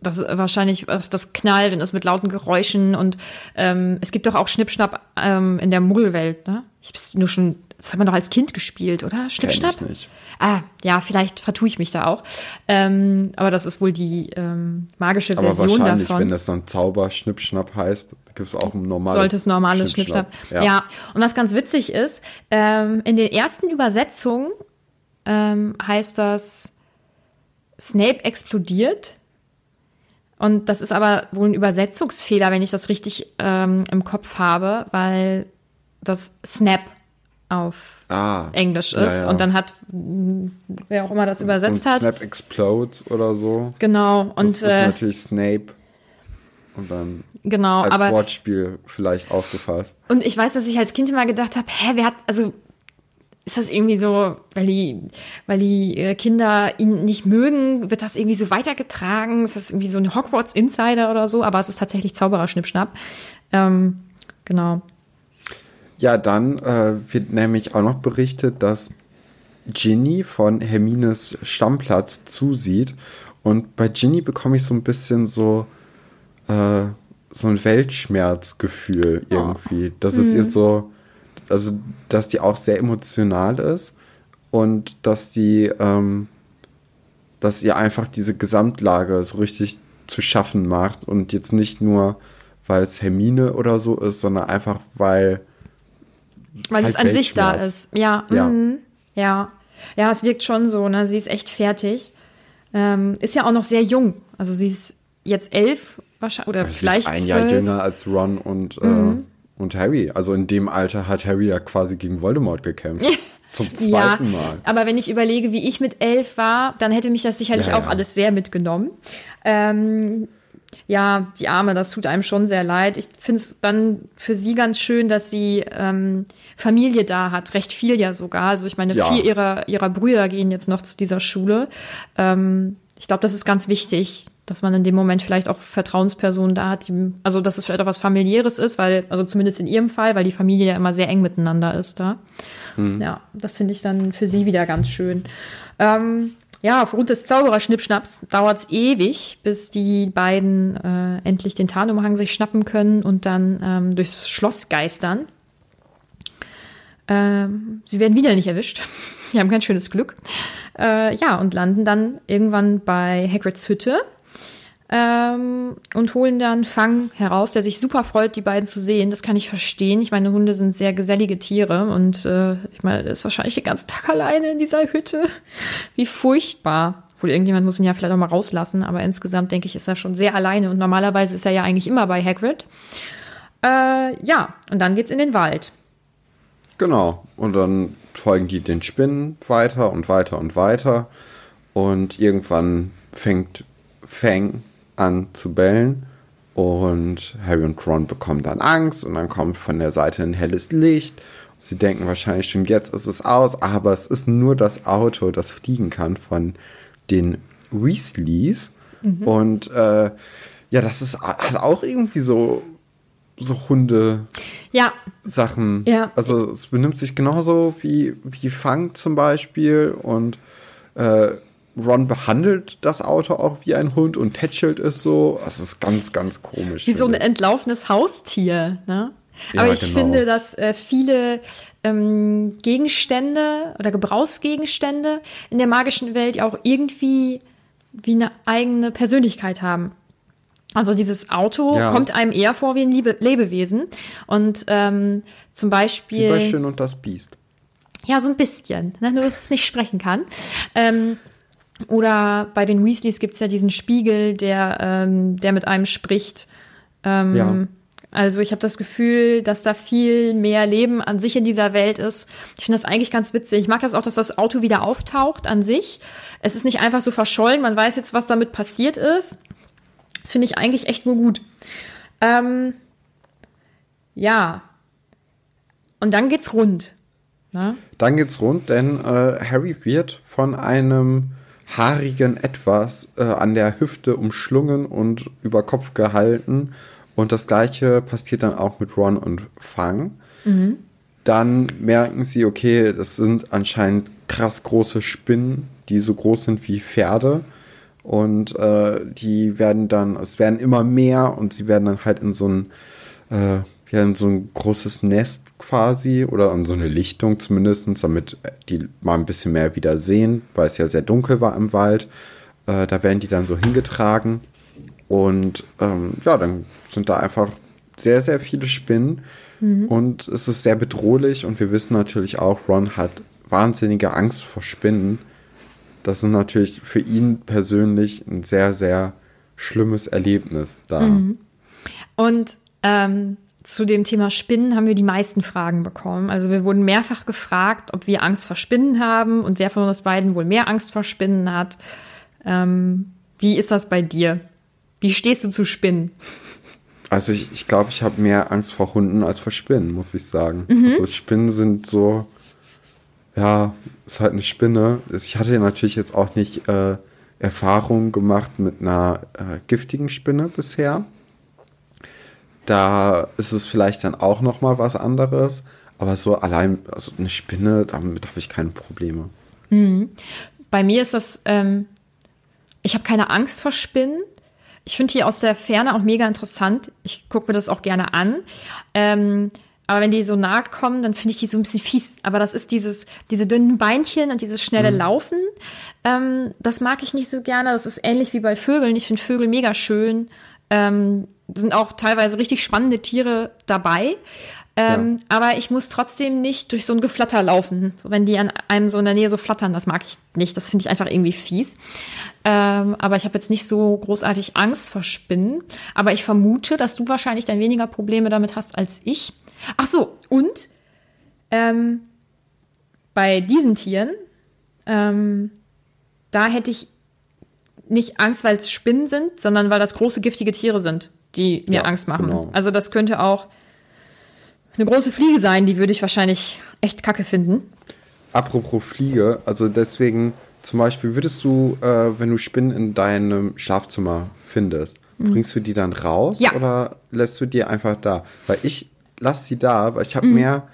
Das ist wahrscheinlich äh, das knallt und ist mit lauten Geräuschen und ähm, es gibt doch auch Schnippschnapp ähm, in der Muggelwelt, ne? Ich habe es nur schon das hat man doch als Kind gespielt, oder? Schnippschnapp? Ich nicht. Ah, ja, vielleicht vertue ich mich da auch. Ähm, aber das ist wohl die ähm, magische Aber Version wahrscheinlich, davon. wenn das dann Zauber-Schnippschnapp heißt, gibt es auch ein normales sollte es normales Schnippschnapp. Ja. und was ganz witzig ist, ähm, in den ersten Übersetzungen ähm, heißt das Snape explodiert. Und das ist aber wohl ein Übersetzungsfehler, wenn ich das richtig ähm, im Kopf habe, weil das Snap auf Ah, Englisch ja, ist. ja. Und dann hat, wer auch immer das übersetzt und hat. Snap explodes oder so. Genau, und das ist äh, natürlich Snape. Und dann genau, als aber Wortspiel vielleicht aufgefasst. Und ich weiß, dass ich als Kind immer gedacht habe, hä, wer hat, also ist das irgendwie so, weil die, weil die äh, Kinder ihn nicht mögen, wird das irgendwie so weitergetragen? Ist das irgendwie so ein Hogwarts Insider oder so? Aber es ist tatsächlich Zauberer-Schnippschnapp. Ähm, genau. Ja, dann äh, wird nämlich auch noch berichtet, dass Ginny von Hermines Stammplatz zusieht. Und bei Ginny bekomme ich so ein bisschen so, äh, so ein Weltschmerzgefühl irgendwie. Das ist ihr so, also, dass die auch sehr emotional ist und dass die, ähm, dass ihr einfach diese Gesamtlage so richtig zu schaffen macht und jetzt nicht nur, weil es Hermine oder so ist, sondern einfach, weil Weil es Halt an sich da ist. Ja, Ja. mhm. ja. Ja, es wirkt schon so, ne? Sie ist echt fertig. Ähm, ist ja auch noch sehr jung. Also sie ist jetzt elf wahrscheinlich oder Sie ist vielleicht ein Jahr jünger als Ron und, Mhm. Und Harry. Also in dem Alter hat Harry ja quasi gegen Voldemort gekämpft. Zum Ja, zweiten Mal. aber wenn ich überlege, wie ich mit elf war, dann hätte mich das sicherlich Ja, auch ja. alles sehr mitgenommen. Ähm, ja, die Arme, das tut einem schon sehr leid. Ich finde es dann für sie ganz schön, dass sie ähm, Familie da hat, recht viel ja sogar. Also ich meine, Ja. vier ihrer, ihrer Brüder gehen jetzt noch zu dieser Schule. Ähm, ich glaube, das ist ganz wichtig, dass man in dem Moment vielleicht auch Vertrauenspersonen da hat, die, also dass es vielleicht auch was familiäres ist, weil, also zumindest in ihrem Fall, weil die Familie ja immer sehr eng miteinander ist da. Ja, das finde ich dann für sie wieder ganz schön. Ähm, ja, aufgrund des Zaubererschnippschnapps dauert es ewig, bis die beiden äh, endlich den Tarnumhang sich schnappen können und dann ähm, durchs Schloss geistern. Ähm, sie werden wieder nicht erwischt. Die haben kein schönes Glück. Äh, ja, und landen dann irgendwann bei Hagrids Hütte ähm, und holen dann Fang heraus, der sich super freut, die beiden zu sehen. Das kann ich verstehen. Ich meine, Hunde sind sehr gesellige Tiere und äh, ich meine, er ist wahrscheinlich den ganzen Tag alleine in dieser Hütte. Wie furchtbar. Wohl irgendjemand muss ihn ja vielleicht auch mal rauslassen, aber insgesamt denke ich, ist er schon sehr alleine und normalerweise ist er ja eigentlich immer bei Hagrid. Äh, ja, und dann geht's in den Wald. Genau. Und dann folgen die den Spinnen weiter und weiter und weiter. Und irgendwann fängt Fang an zu bellen. Und Harry und Ron bekommen dann Angst. Und dann kommt von der Seite ein helles Licht. Sie denken wahrscheinlich schon, jetzt ist es aus. Aber es ist nur das Auto, das fliegen kann von den Weasleys. Und äh, ja, das ist hat auch irgendwie so, so Hunde. Ja, Sachen. Ja. Also es benimmt sich genauso wie, wie Fang zum Beispiel und äh, Ron behandelt das Auto auch wie ein Hund und tätschelt es so. Das ist ganz, ganz komisch. wie so ein entlaufenes Haustier. Ne? Ja, Aber ich genau. finde, dass äh, viele ähm, Gegenstände oder Gebrauchsgegenstände in der magischen Welt ja auch irgendwie wie eine eigene Persönlichkeit haben. Also dieses Auto Ja. kommt einem eher vor wie ein Liebe Lebewesen. Und ähm, zum Wie bei Beispiel. Schön und das Biest. Ja, so ein bisschen, ne? nur dass es nicht sprechen kann. Ähm, oder bei den Weasleys gibt's ja diesen Spiegel, der, ähm, der mit einem spricht. Ähm, Ja. Also ich habe das Gefühl, dass da viel mehr Leben an sich in dieser Welt ist. Ich finde das eigentlich ganz witzig. Ich mag das auch, dass das Auto wieder auftaucht an sich. Es ist nicht einfach so verschollen. Man weiß jetzt, was damit passiert ist. Das finde ich eigentlich echt nur gut. Ähm, ja. Und dann geht's rund. Ne? Dann geht's rund, denn äh, Harry wird von einem haarigen Etwas äh, an der Hüfte umschlungen und über Kopf gehalten. Und das gleiche passiert dann auch mit Ron und Fang. Dann merken sie, okay, das sind anscheinend krass große Spinnen, die so groß sind wie Pferde. Und äh, die werden dann, es werden immer mehr und sie werden dann halt in so ein, äh, ja in so ein großes Nest quasi oder an so eine Lichtung zumindest, damit die mal ein bisschen mehr wieder sehen, weil es ja sehr dunkel war im Wald. Äh, da werden die dann so hingetragen und ähm, ja, dann sind da einfach sehr, sehr viele Spinnen mhm. und es ist sehr bedrohlich und wir wissen natürlich auch, Ron hat wahnsinnige Angst vor Spinnen. Das ist natürlich für ihn persönlich ein sehr, sehr schlimmes Erlebnis da. Mhm. Und ähm, zu dem Thema Spinnen haben wir die meisten Fragen bekommen. Also wir wurden mehrfach gefragt, ob wir Angst vor Spinnen haben und wer von uns beiden wohl mehr Angst vor Spinnen hat. Ähm, wie ist das bei dir? Wie stehst du zu Spinnen? Also ich glaube, ich, glaub, ich habe mehr Angst vor Hunden als vor Spinnen, muss ich sagen. Mhm. Also Spinnen sind so, ja, ist halt eine Spinne. Ich hatte ja natürlich jetzt auch nicht äh, Erfahrung gemacht mit einer äh, giftigen Spinne bisher. Da ist es vielleicht dann auch noch mal was anderes. Aber so allein, also eine Spinne, damit habe ich keine Probleme. Mhm. Bei mir ist das, ähm, ich habe keine Angst vor Spinnen. Ich finde die aus der Ferne auch mega interessant. Ich gucke mir das auch gerne an. Ähm, aber wenn die so nahe kommen, dann finde ich die so ein bisschen fies. Aber das ist dieses, diese dünnen Beinchen und dieses schnelle mhm. Laufen. Ähm, das mag ich nicht so gerne. Das ist ähnlich wie bei Vögeln. Ich finde Vögel mega schön. Ähm, sind auch teilweise richtig spannende Tiere dabei. Ähm, ja. Aber ich muss trotzdem nicht durch so ein Geflatter laufen. wenn die an einem so in der Nähe so flattern, das mag ich nicht. Das finde ich einfach irgendwie fies. Ähm, aber ich habe jetzt nicht so großartig Angst vor Spinnen. Aber ich vermute, dass du wahrscheinlich dann weniger Probleme damit hast als ich. Ach so, und ähm, bei diesen Tieren, ähm, da hätte ich nicht Angst, weil es Spinnen sind, sondern weil das große giftige Tiere sind, die mir ja, Angst machen. Genau. Also das könnte auch eine große Fliege sein, die würde ich wahrscheinlich echt kacke finden. Apropos Fliege, also deswegen zum Beispiel würdest du, äh, wenn du Spinnen in deinem Schlafzimmer findest, mhm. bringst du die dann raus ja. oder lässt du die einfach da? Weil ich lasse sie da, weil ich habe mhm. mehr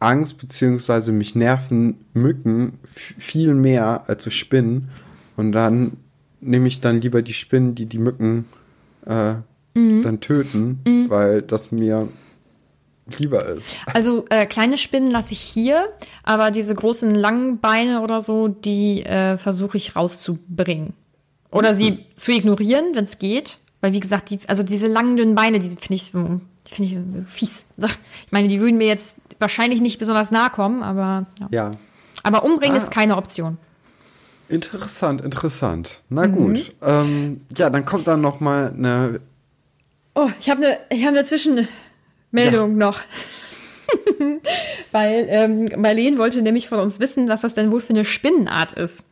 Angst beziehungsweise mich nerven Mücken viel mehr als so Spinnen und dann nehme ich dann lieber die Spinnen, die die Mücken äh, mhm. dann töten, mhm. weil das mir lieber ist. Also äh, kleine Spinnen lasse ich hier, aber diese großen langen Beine oder so, die äh, versuche ich rauszubringen. Oder mhm. sie zu ignorieren, wenn es geht. Weil wie gesagt, die, also diese langen, dünnen Beine, die finde ich finde ich fies. Ich meine, die würden mir jetzt wahrscheinlich nicht besonders nahe kommen, aber ja. ja. Aber umbringen ah. ist keine Option. Interessant, interessant. Na mhm. gut. Ähm, ja, dann kommt dann noch mal eine. Oh, ich habe eine, habe eine Zwischenmeldung ja. noch. Weil ähm, Marlene wollte nämlich von uns wissen, was das denn wohl für eine Spinnenart ist.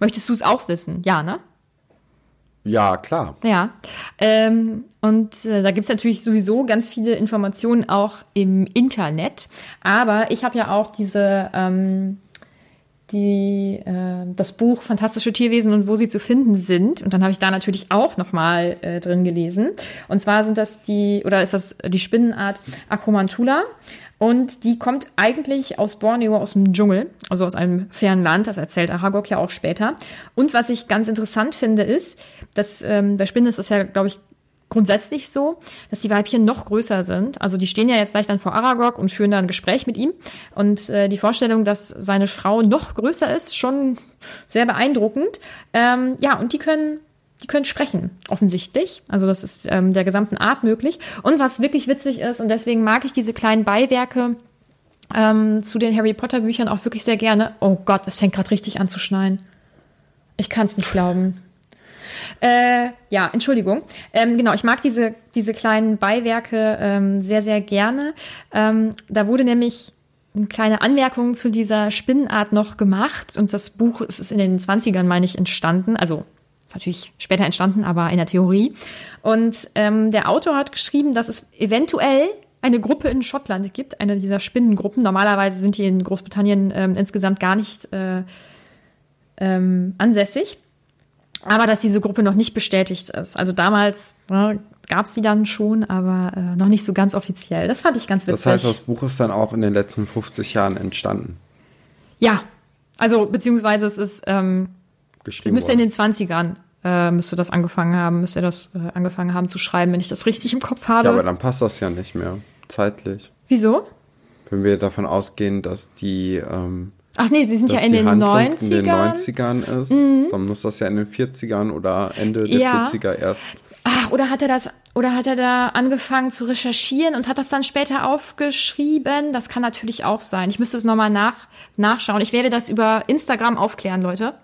Möchtest du es auch wissen? Ja, ne? Ja, klar. Ja. Ähm, und äh, da gibt es natürlich sowieso ganz viele Informationen auch im Internet. Aber ich habe ja auch diese ähm, die, äh, das Buch Fantastische Tierwesen und wo sie zu finden sind. Und dann habe ich da natürlich auch nochmal äh, drin gelesen. Und zwar sind das die, oder ist das die Spinnenart Acromantula. Und die kommt eigentlich aus Borneo, aus dem Dschungel, also aus einem fernen Land. Das erzählt Aragog ja auch später. Und was ich ganz interessant finde, ist, dass ähm, bei Spinnen ist das ja, glaube ich, grundsätzlich so, dass die Weibchen noch größer sind. Also die stehen ja jetzt gleich dann vor Aragog und führen da ein Gespräch mit ihm. Und äh, die Vorstellung, dass seine Frau noch größer ist, schon sehr beeindruckend. Ähm, ja, und die können die können sprechen, offensichtlich. Also das ist ähm, der gesamten Art möglich. Und was wirklich witzig ist, und deswegen mag ich diese kleinen Beiwerke ähm, zu den Harry Potter Büchern auch wirklich sehr gerne. Oh Gott, es fängt gerade richtig an zu schneien. Ich kann es nicht glauben. Äh, ja, Entschuldigung. Ähm, genau, ich mag diese, diese kleinen Beiwerke ähm, sehr, sehr gerne. Ähm, da wurde nämlich eine kleine Anmerkung zu dieser Spinnenart noch gemacht und das Buch es ist in den 20ern, meine ich, entstanden. Also ist natürlich später entstanden, aber in der Theorie. Und ähm, der Autor hat geschrieben, dass es eventuell eine Gruppe in Schottland gibt, eine dieser Spinnengruppen. Normalerweise sind die in Großbritannien ähm, insgesamt gar nicht äh, ähm, ansässig aber dass diese Gruppe noch nicht bestätigt ist. Also damals ne, gab es sie dann schon, aber äh, noch nicht so ganz offiziell. Das fand ich ganz witzig. Das heißt, das Buch ist dann auch in den letzten 50 Jahren entstanden. Ja, also beziehungsweise es ist, ähm, Geschrieben müsste worden. in den 20ern äh, müsste das angefangen haben, müsste das äh, angefangen haben zu schreiben, wenn ich das richtig im Kopf habe. Ja, aber dann passt das ja nicht mehr. zeitlich. Wieso? Wenn wir davon ausgehen, dass die. Ähm, Ach nee, die sind ja in den, 90ern. in den 90ern ist, mhm. dann muss das ja in den 40ern oder Ende der ja. 40er erst. Ach, oder hat er das, oder hat er da angefangen zu recherchieren und hat das dann später aufgeschrieben? Das kann natürlich auch sein. Ich müsste es nochmal nach, nachschauen. Ich werde das über Instagram aufklären, Leute.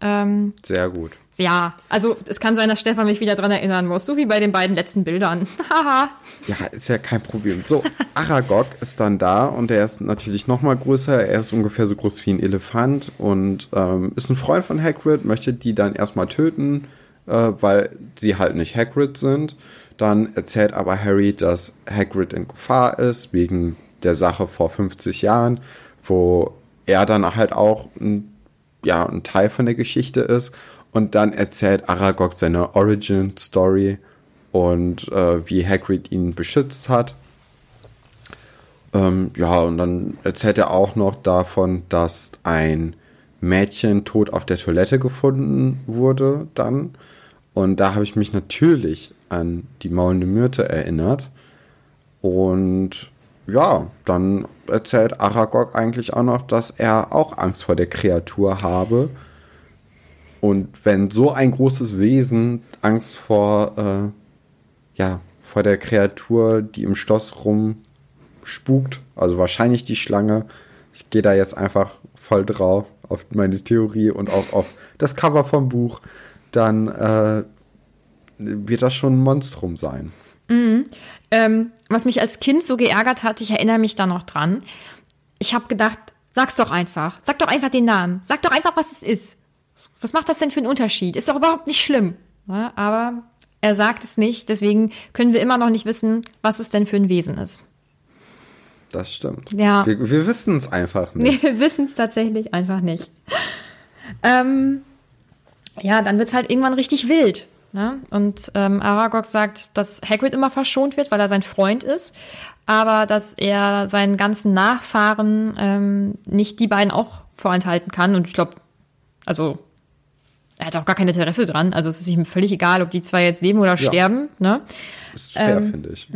Ähm, Sehr gut. Ja, also es kann sein, dass Stefan mich wieder dran erinnern muss, so wie bei den beiden letzten Bildern. Haha. ja, ist ja kein Problem. So, Aragog ist dann da und er ist natürlich noch mal größer. Er ist ungefähr so groß wie ein Elefant und ähm, ist ein Freund von Hagrid, möchte die dann erstmal töten, äh, weil sie halt nicht Hagrid sind. Dann erzählt aber Harry, dass Hagrid in Gefahr ist, wegen der Sache vor 50 Jahren, wo er dann halt auch ein ja, ein Teil von der Geschichte ist. Und dann erzählt Aragog seine Origin Story und äh, wie Hagrid ihn beschützt hat. Ähm, ja, und dann erzählt er auch noch davon, dass ein Mädchen tot auf der Toilette gefunden wurde dann. Und da habe ich mich natürlich an die maulende Myrte erinnert. Und ja, dann erzählt Aragog eigentlich auch noch, dass er auch Angst vor der Kreatur habe. Und wenn so ein großes Wesen Angst vor, äh, ja, vor der Kreatur, die im Schloss rumspukt, also wahrscheinlich die Schlange, ich gehe da jetzt einfach voll drauf auf meine Theorie und auch auf das Cover vom Buch, dann äh, wird das schon ein Monstrum sein. Mhm. Ähm, was mich als Kind so geärgert hat, ich erinnere mich da noch dran. Ich habe gedacht, sag's doch einfach. Sag doch einfach den Namen. Sag doch einfach, was es ist. Was macht das denn für einen Unterschied? Ist doch überhaupt nicht schlimm. Ja, aber er sagt es nicht, deswegen können wir immer noch nicht wissen, was es denn für ein Wesen ist. Das stimmt. Ja. Wir, wir wissen es einfach nicht. Wir wissen es tatsächlich einfach nicht. Ähm, ja, dann wird es halt irgendwann richtig wild. Ne? Und ähm, Aragog sagt, dass Hagrid immer verschont wird, weil er sein Freund ist, aber dass er seinen ganzen Nachfahren ähm, nicht die beiden auch vorenthalten kann. Und ich glaube, also er hat auch gar kein Interesse dran. Also es ist ihm völlig egal, ob die zwei jetzt leben oder ja. sterben. Ne? Ist fair, ähm, finde ich.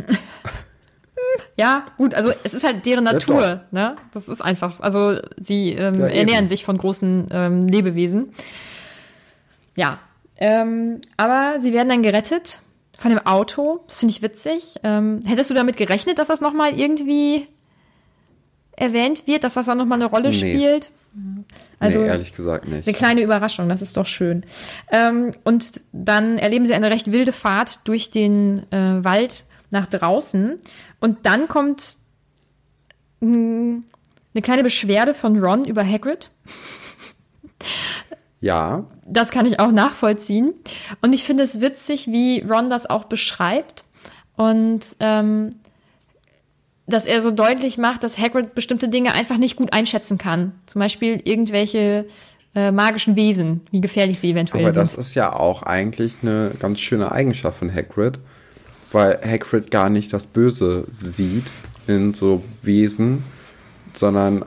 ja, gut, also es ist halt deren Natur. Ja, ne? Das ist einfach. Also sie ähm, ja, ernähren sich von großen ähm, Lebewesen. Ja, ähm, aber sie werden dann gerettet von dem Auto. Das finde ich witzig. Ähm, hättest du damit gerechnet, dass das nochmal irgendwie erwähnt wird, dass das dann nochmal eine Rolle nee. spielt? Also, nee, ehrlich gesagt nicht. Eine kleine Überraschung, das ist doch schön. Ähm, und dann erleben sie eine recht wilde Fahrt durch den äh, Wald nach draußen. Und dann kommt mh, hm, eine kleine Beschwerde von Ron über Hagrid. Ja. Das kann ich auch nachvollziehen. Und ich finde es witzig, wie Ron das auch beschreibt. Und ähm, dass er so deutlich macht, dass Hagrid bestimmte Dinge einfach nicht gut einschätzen kann. Zum Beispiel irgendwelche äh, magischen Wesen, wie gefährlich sie eventuell Aber sind. Aber das ist ja auch eigentlich eine ganz schöne Eigenschaft von Hagrid, weil Hagrid gar nicht das Böse sieht in so Wesen, sondern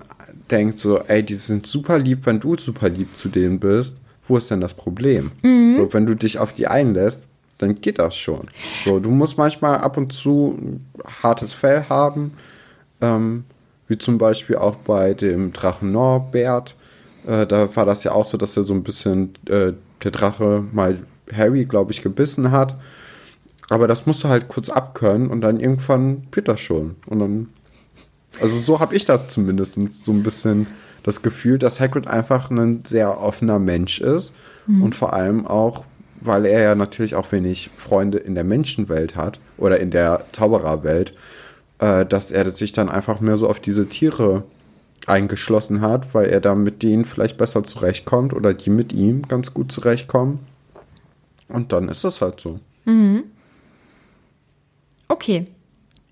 denkt so, ey, die sind super lieb, wenn du super lieb zu denen bist. Wo ist denn das Problem? Mhm. So, wenn du dich auf die einlässt, dann geht das schon. So, du musst manchmal ab und zu ein hartes Fell haben, ähm, wie zum Beispiel auch bei dem Drachen Norbert. Äh, da war das ja auch so, dass er so ein bisschen äh, der Drache mal Harry, glaube ich, gebissen hat. Aber das musst du halt kurz abkönnen und dann irgendwann wird das schon. Und dann also so habe ich das zumindest so ein bisschen das Gefühl, dass Hagrid einfach ein sehr offener Mensch ist mhm. und vor allem auch, weil er ja natürlich auch wenig Freunde in der Menschenwelt hat oder in der Zaubererwelt, äh, dass er sich dann einfach mehr so auf diese Tiere eingeschlossen hat, weil er da mit denen vielleicht besser zurechtkommt oder die mit ihm ganz gut zurechtkommen. Und dann ist das halt so. Mhm. Okay.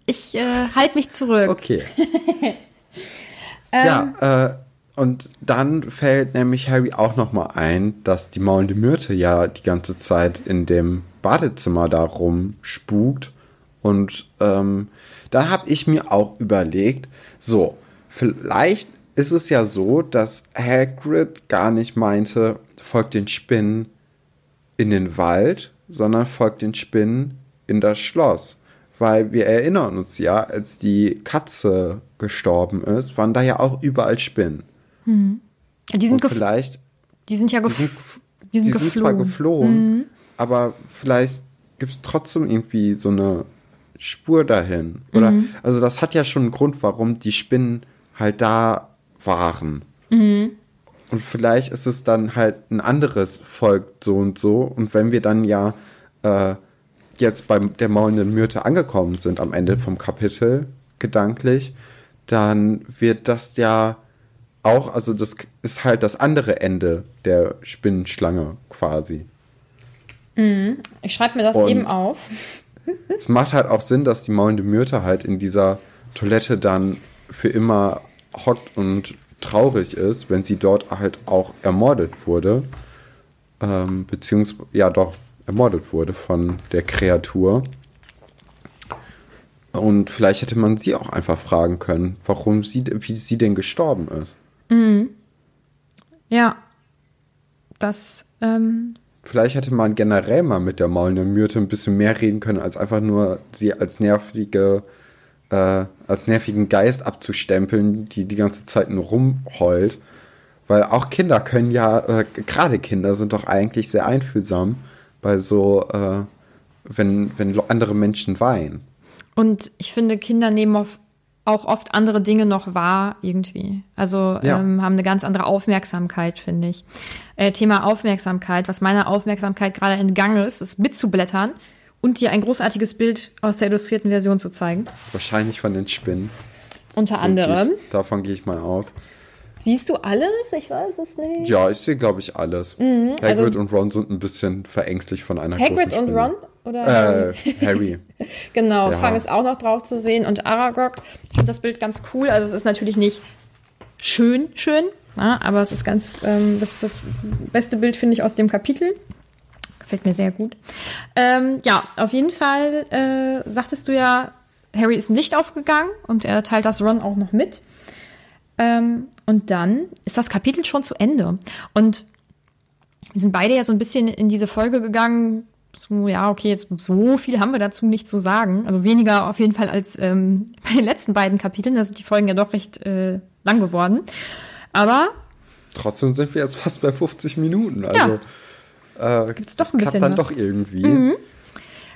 Ich äh, halte mich zurück. Okay. ähm, ja, äh, und dann fällt nämlich Harry auch noch mal ein, dass die maulende Myrte ja die ganze Zeit in dem Badezimmer da rumspukt. Und ähm, dann habe ich mir auch überlegt, so, vielleicht ist es ja so, dass Hagrid gar nicht meinte, folgt den Spinnen in den Wald, sondern folgt den Spinnen in das Schloss weil wir erinnern uns ja, als die Katze gestorben ist, waren da ja auch überall Spinnen. Die sind, vielleicht, die sind ja die gef sind, die sind die sind zwar geflogen. Mhm. geflohen, aber vielleicht gibt es trotzdem irgendwie so eine Spur dahin. Oder, Mhm. also das hat ja schon einen Grund, warum die Spinnen halt da waren. Mhm. Und vielleicht ist es dann halt ein anderes Volk so und so. Und wenn wir dann ja äh, jetzt bei der maulenden Myrte angekommen sind am Ende vom Kapitel, gedanklich, dann wird das ja auch, also das ist halt das andere Ende der Spinnenschlange quasi. Ich schreibe mir das Und- eben auf. Es macht halt auch Sinn, dass die maulende Myrte halt in dieser Toilette dann für immer hockt und traurig ist, wenn sie dort halt auch ermordet wurde. Ähm, beziehungsweise, ja doch, ermordet wurde von der Kreatur. Und vielleicht hätte man sie auch einfach fragen können, warum sie, wie sie denn gestorben ist. Ja. Das, ähm, Vielleicht hätte man generell mal mit der maulenden Myrte ein bisschen mehr reden können, als einfach nur sie als nervige, äh, als nervigen Geist abzustempeln, die die ganze Zeit nur rumheult. Weil auch Kinder können ja, äh, gerade Kinder sind doch eigentlich sehr einfühlsam bei so, äh, wenn, wenn andere Menschen weinen. Und ich finde, Kinder nehmen auf, auch oft andere Dinge noch wahr, irgendwie. Also Ja. ähm, haben eine ganz andere Aufmerksamkeit, finde ich. Äh, Thema Aufmerksamkeit, was meiner Aufmerksamkeit gerade entgangen ist, ist mitzublättern und dir ein großartiges Bild aus der illustrierten Version zu zeigen. Wahrscheinlich von den Spinnen. Unter So anderem. gehe Ich, davon gehe ich mal aus. Siehst du alles? Ich weiß es nicht. Ja, ich sehe, glaube ich, alles. Hagrid also- und Ron sind ein bisschen verängstigt von einer Hagrid großen und Spinne. Ron? Oder Äh, Harry. Genau, Ja. Fang ist auch noch drauf zu sehen und Aragog. Ich finde das Bild ganz cool. Also es ist natürlich nicht schön, schön, na, aber es ist ganz, ähm, das ist das beste Bild, finde ich, aus dem Kapitel. Gefällt mir sehr gut. Ähm, ja, auf jeden Fall äh, sagtest du ja, Harry ist ein Licht aufgegangen und er teilt das Ron auch noch mit. Ähm, und dann ist das Kapitel schon zu Ende. Und wir sind beide ja so ein bisschen in diese Folge gegangen. So, ja, okay, jetzt so viel haben wir dazu nicht zu sagen. Also weniger auf jeden Fall als ähm, bei den letzten beiden Kapiteln. Da sind die Folgen ja doch recht äh, lang geworden. Aber Trotzdem sind wir jetzt fast bei 50 Minuten. Also äh, Gibt's doch ein klappt bisschen dann was. Mhm. doch irgendwie.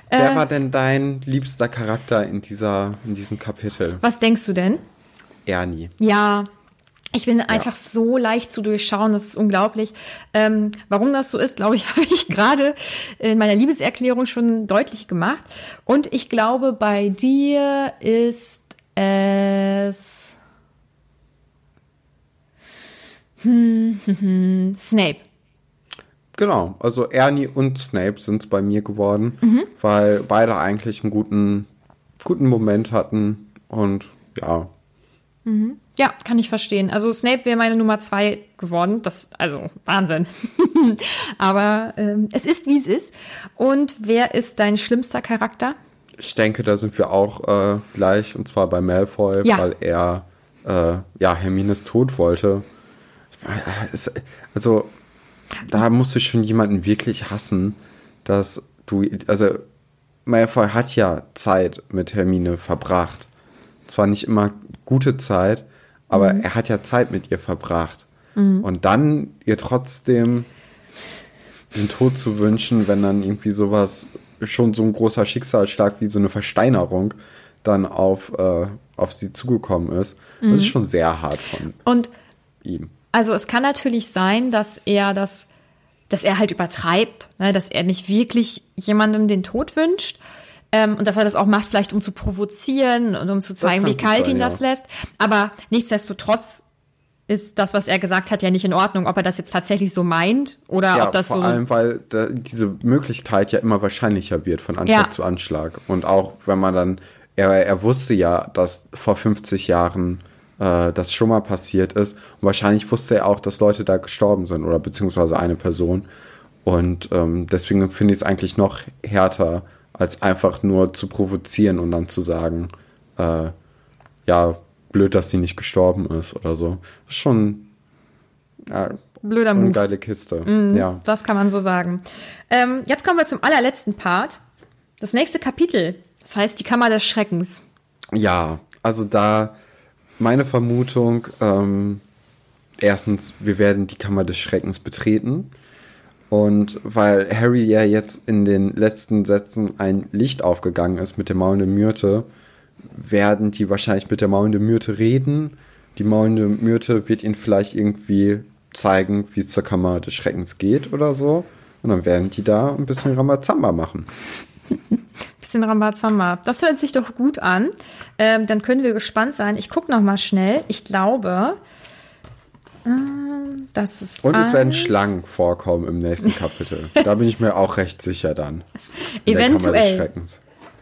Wer Äh, war denn dein liebster Charakter in, dieser, in diesem Kapitel? was denkst du denn? Ernie. Ja, ich bin einfach so leicht zu durchschauen, das ist unglaublich. Ähm, warum das so ist, glaube ich, habe ich gerade in meiner Liebeserklärung schon deutlich gemacht. Und ich glaube, bei dir ist es hm, hm, hm, Snape. Genau, also Ernie und Snape sind es bei mir geworden, Mhm. weil beide eigentlich einen guten, guten Moment hatten und ja, Ja, kann ich verstehen. Also Snape wäre meine Nummer zwei geworden. Das, also Wahnsinn. Aber ähm, es ist, wie es ist. Und wer ist dein schlimmster Charakter? ich denke, da sind wir auch äh, gleich und zwar bei Malfoy, Ja. weil er äh, ja Hermines Tod wollte. Äh, Also da musst du schon jemanden wirklich hassen, dass du, also Malfoy hat ja Zeit mit Hermine verbracht. Zwar nicht immer gute Zeit, aber er hat ja Zeit mit ihr verbracht. Und dann ihr trotzdem den Tod zu wünschen, wenn dann irgendwie sowas, schon so ein großer Schicksalsschlag wie so eine Versteinerung dann auf, äh, auf sie zugekommen ist, das ist schon sehr hart von Und ihm. also es kann natürlich sein, dass er das, dass er halt übertreibt, ne, dass er nicht wirklich jemandem den Tod wünscht. Ähm, und dass er das auch macht, vielleicht um zu provozieren und um zu zeigen, wie kalt sein, ihn das ja. lässt. Aber nichtsdestotrotz ist das, was er gesagt hat, ja nicht in Ordnung. Ob er das jetzt tatsächlich so meint oder Ja, ob das vor so. allem, weil da, diese Möglichkeit ja immer wahrscheinlicher wird von Anschlag Ja. zu Anschlag. Und auch wenn man dann, er, er wusste ja, dass vor 50 Jahren äh, das schon mal passiert ist. Und wahrscheinlich wusste er auch, dass Leute da gestorben sind oder beziehungsweise eine Person. Und ähm, deswegen finde ich es eigentlich noch härter, als einfach nur zu provozieren und dann zu sagen, äh, ja, blöd, dass sie nicht gestorben ist oder so. Das ist schon ja, Blöder eine Move. geile Kiste. Mhm. Ja. Das kann man so sagen. Ähm, jetzt kommen wir zum allerletzten Part. Das nächste Kapitel Das heißt, die Kammer des Schreckens. Ja, also da meine Vermutung, ähm, erstens, wir werden die Kammer des Schreckens betreten. Und weil Harry ja jetzt in den letzten Sätzen ein Licht aufgegangen ist mit der maulenden Myrte, werden die wahrscheinlich mit der maulenden Myrte reden. Die maulende Myrte wird ihnen vielleicht irgendwie zeigen, wie es zur Kammer des Schreckens geht oder so. Und dann werden die da ein bisschen Rambazamba machen. bisschen Rambazamba. Das hört sich doch gut an. Ähm, dann können wir gespannt sein. Ich gucke noch mal schnell. Ich glaube, das ist Und es werden. Schlangen vorkommen im nächsten Kapitel. da bin ich mir auch recht sicher dann. In Eventuell.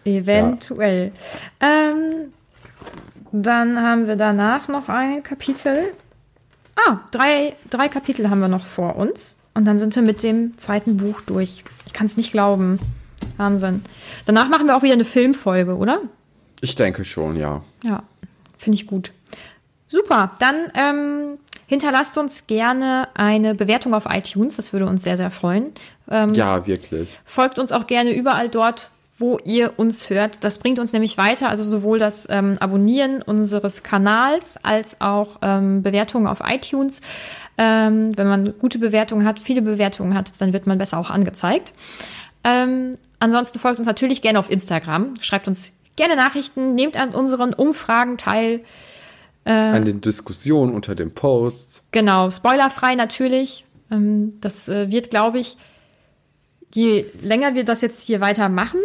Eventuell. Ähm, dann haben wir danach noch ein Kapitel. Ah, drei, drei Kapitel haben wir noch vor uns. Und dann sind wir mit dem zweiten Buch durch. Ich kann es nicht glauben. Wahnsinn. Danach machen wir auch wieder eine Filmfolge, oder? Ich denke schon, ja. Ja, finde ich gut. Super, dann ähm, hinterlasst uns gerne eine Bewertung auf iTunes. Das würde uns sehr, sehr freuen. Ähm, Ja, wirklich. Folgt uns auch gerne überall dort, wo ihr uns hört. Das bringt uns nämlich weiter, also sowohl das ähm, Abonnieren unseres Kanals als auch ähm, Bewertungen auf iTunes. Ähm, wenn man gute Bewertungen hat, viele Bewertungen hat, dann wird man besser auch angezeigt. Ähm, ansonsten folgt uns natürlich gerne auf Instagram. Schreibt uns gerne Nachrichten, nehmt an unseren Umfragen teil. An den Diskussionen unter den Posts. Genau, spoilerfrei natürlich. Ähm, das äh, wird, glaube ich, je länger wir das jetzt hier weitermachen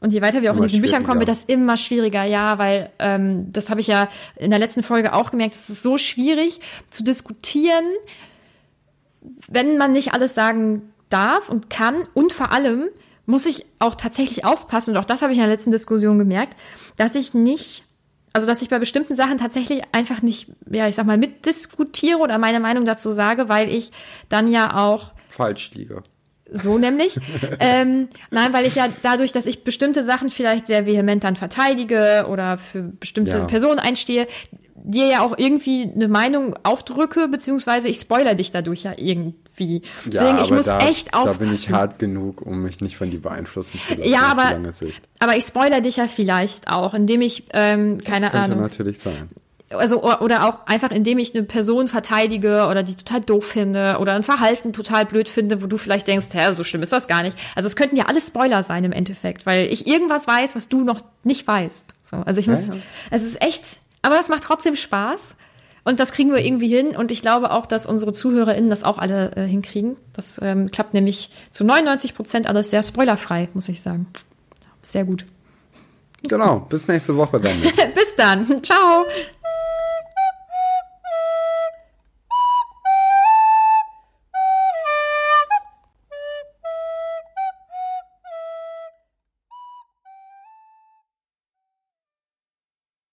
und je weiter wir auch Immer in diesen Büchern kommen, wird das immer schwieriger. Ja, weil ähm, das habe ich ja in der letzten Folge auch gemerkt, es ist so schwierig zu diskutieren, wenn man nicht alles sagen darf und kann. Und vor allem muss ich auch tatsächlich aufpassen, und auch das habe ich in der letzten Diskussion gemerkt, dass ich nicht, also dass ich bei bestimmten Sachen tatsächlich einfach nicht, ja, ich sag mal, mitdiskutiere oder meine Meinung dazu sage, weil ich dann ja auch Falsch liege. so nämlich. ähm, nein, weil ich ja dadurch, dass ich bestimmte Sachen vielleicht sehr vehement dann verteidige oder für bestimmte Ja. Personen einstehe, dir ja auch irgendwie eine Meinung aufdrücke, beziehungsweise ich spoiler dich dadurch ja irgendwie. Deswegen, ich muss da, echt Da aufpassen. bin ich hart genug, um mich nicht von dir beeinflussen zu lassen. Ja, auf aber-. Aber ich spoiler dich ja vielleicht auch, indem ich, ähm, keine das könnte Ahnung, natürlich sein. also oder auch einfach indem ich eine Person verteidige oder die total doof finde oder ein Verhalten total blöd finde, wo du vielleicht denkst, hä, so schlimm ist das gar nicht. Also es könnten ja alles Spoiler sein im Endeffekt, weil ich irgendwas weiß, was du noch nicht weißt. So, also ich muss, ja. es ist echt, aber es macht trotzdem Spaß. Und das kriegen wir irgendwie hin. Und ich glaube auch, dass unsere ZuhörerInnen das auch alle äh, hinkriegen. Das ähm, klappt nämlich zu 99 Prozent alles sehr spoilerfrei, muss ich sagen. Sehr gut. Genau, bis nächste Woche dann. Bis dann. Ciao.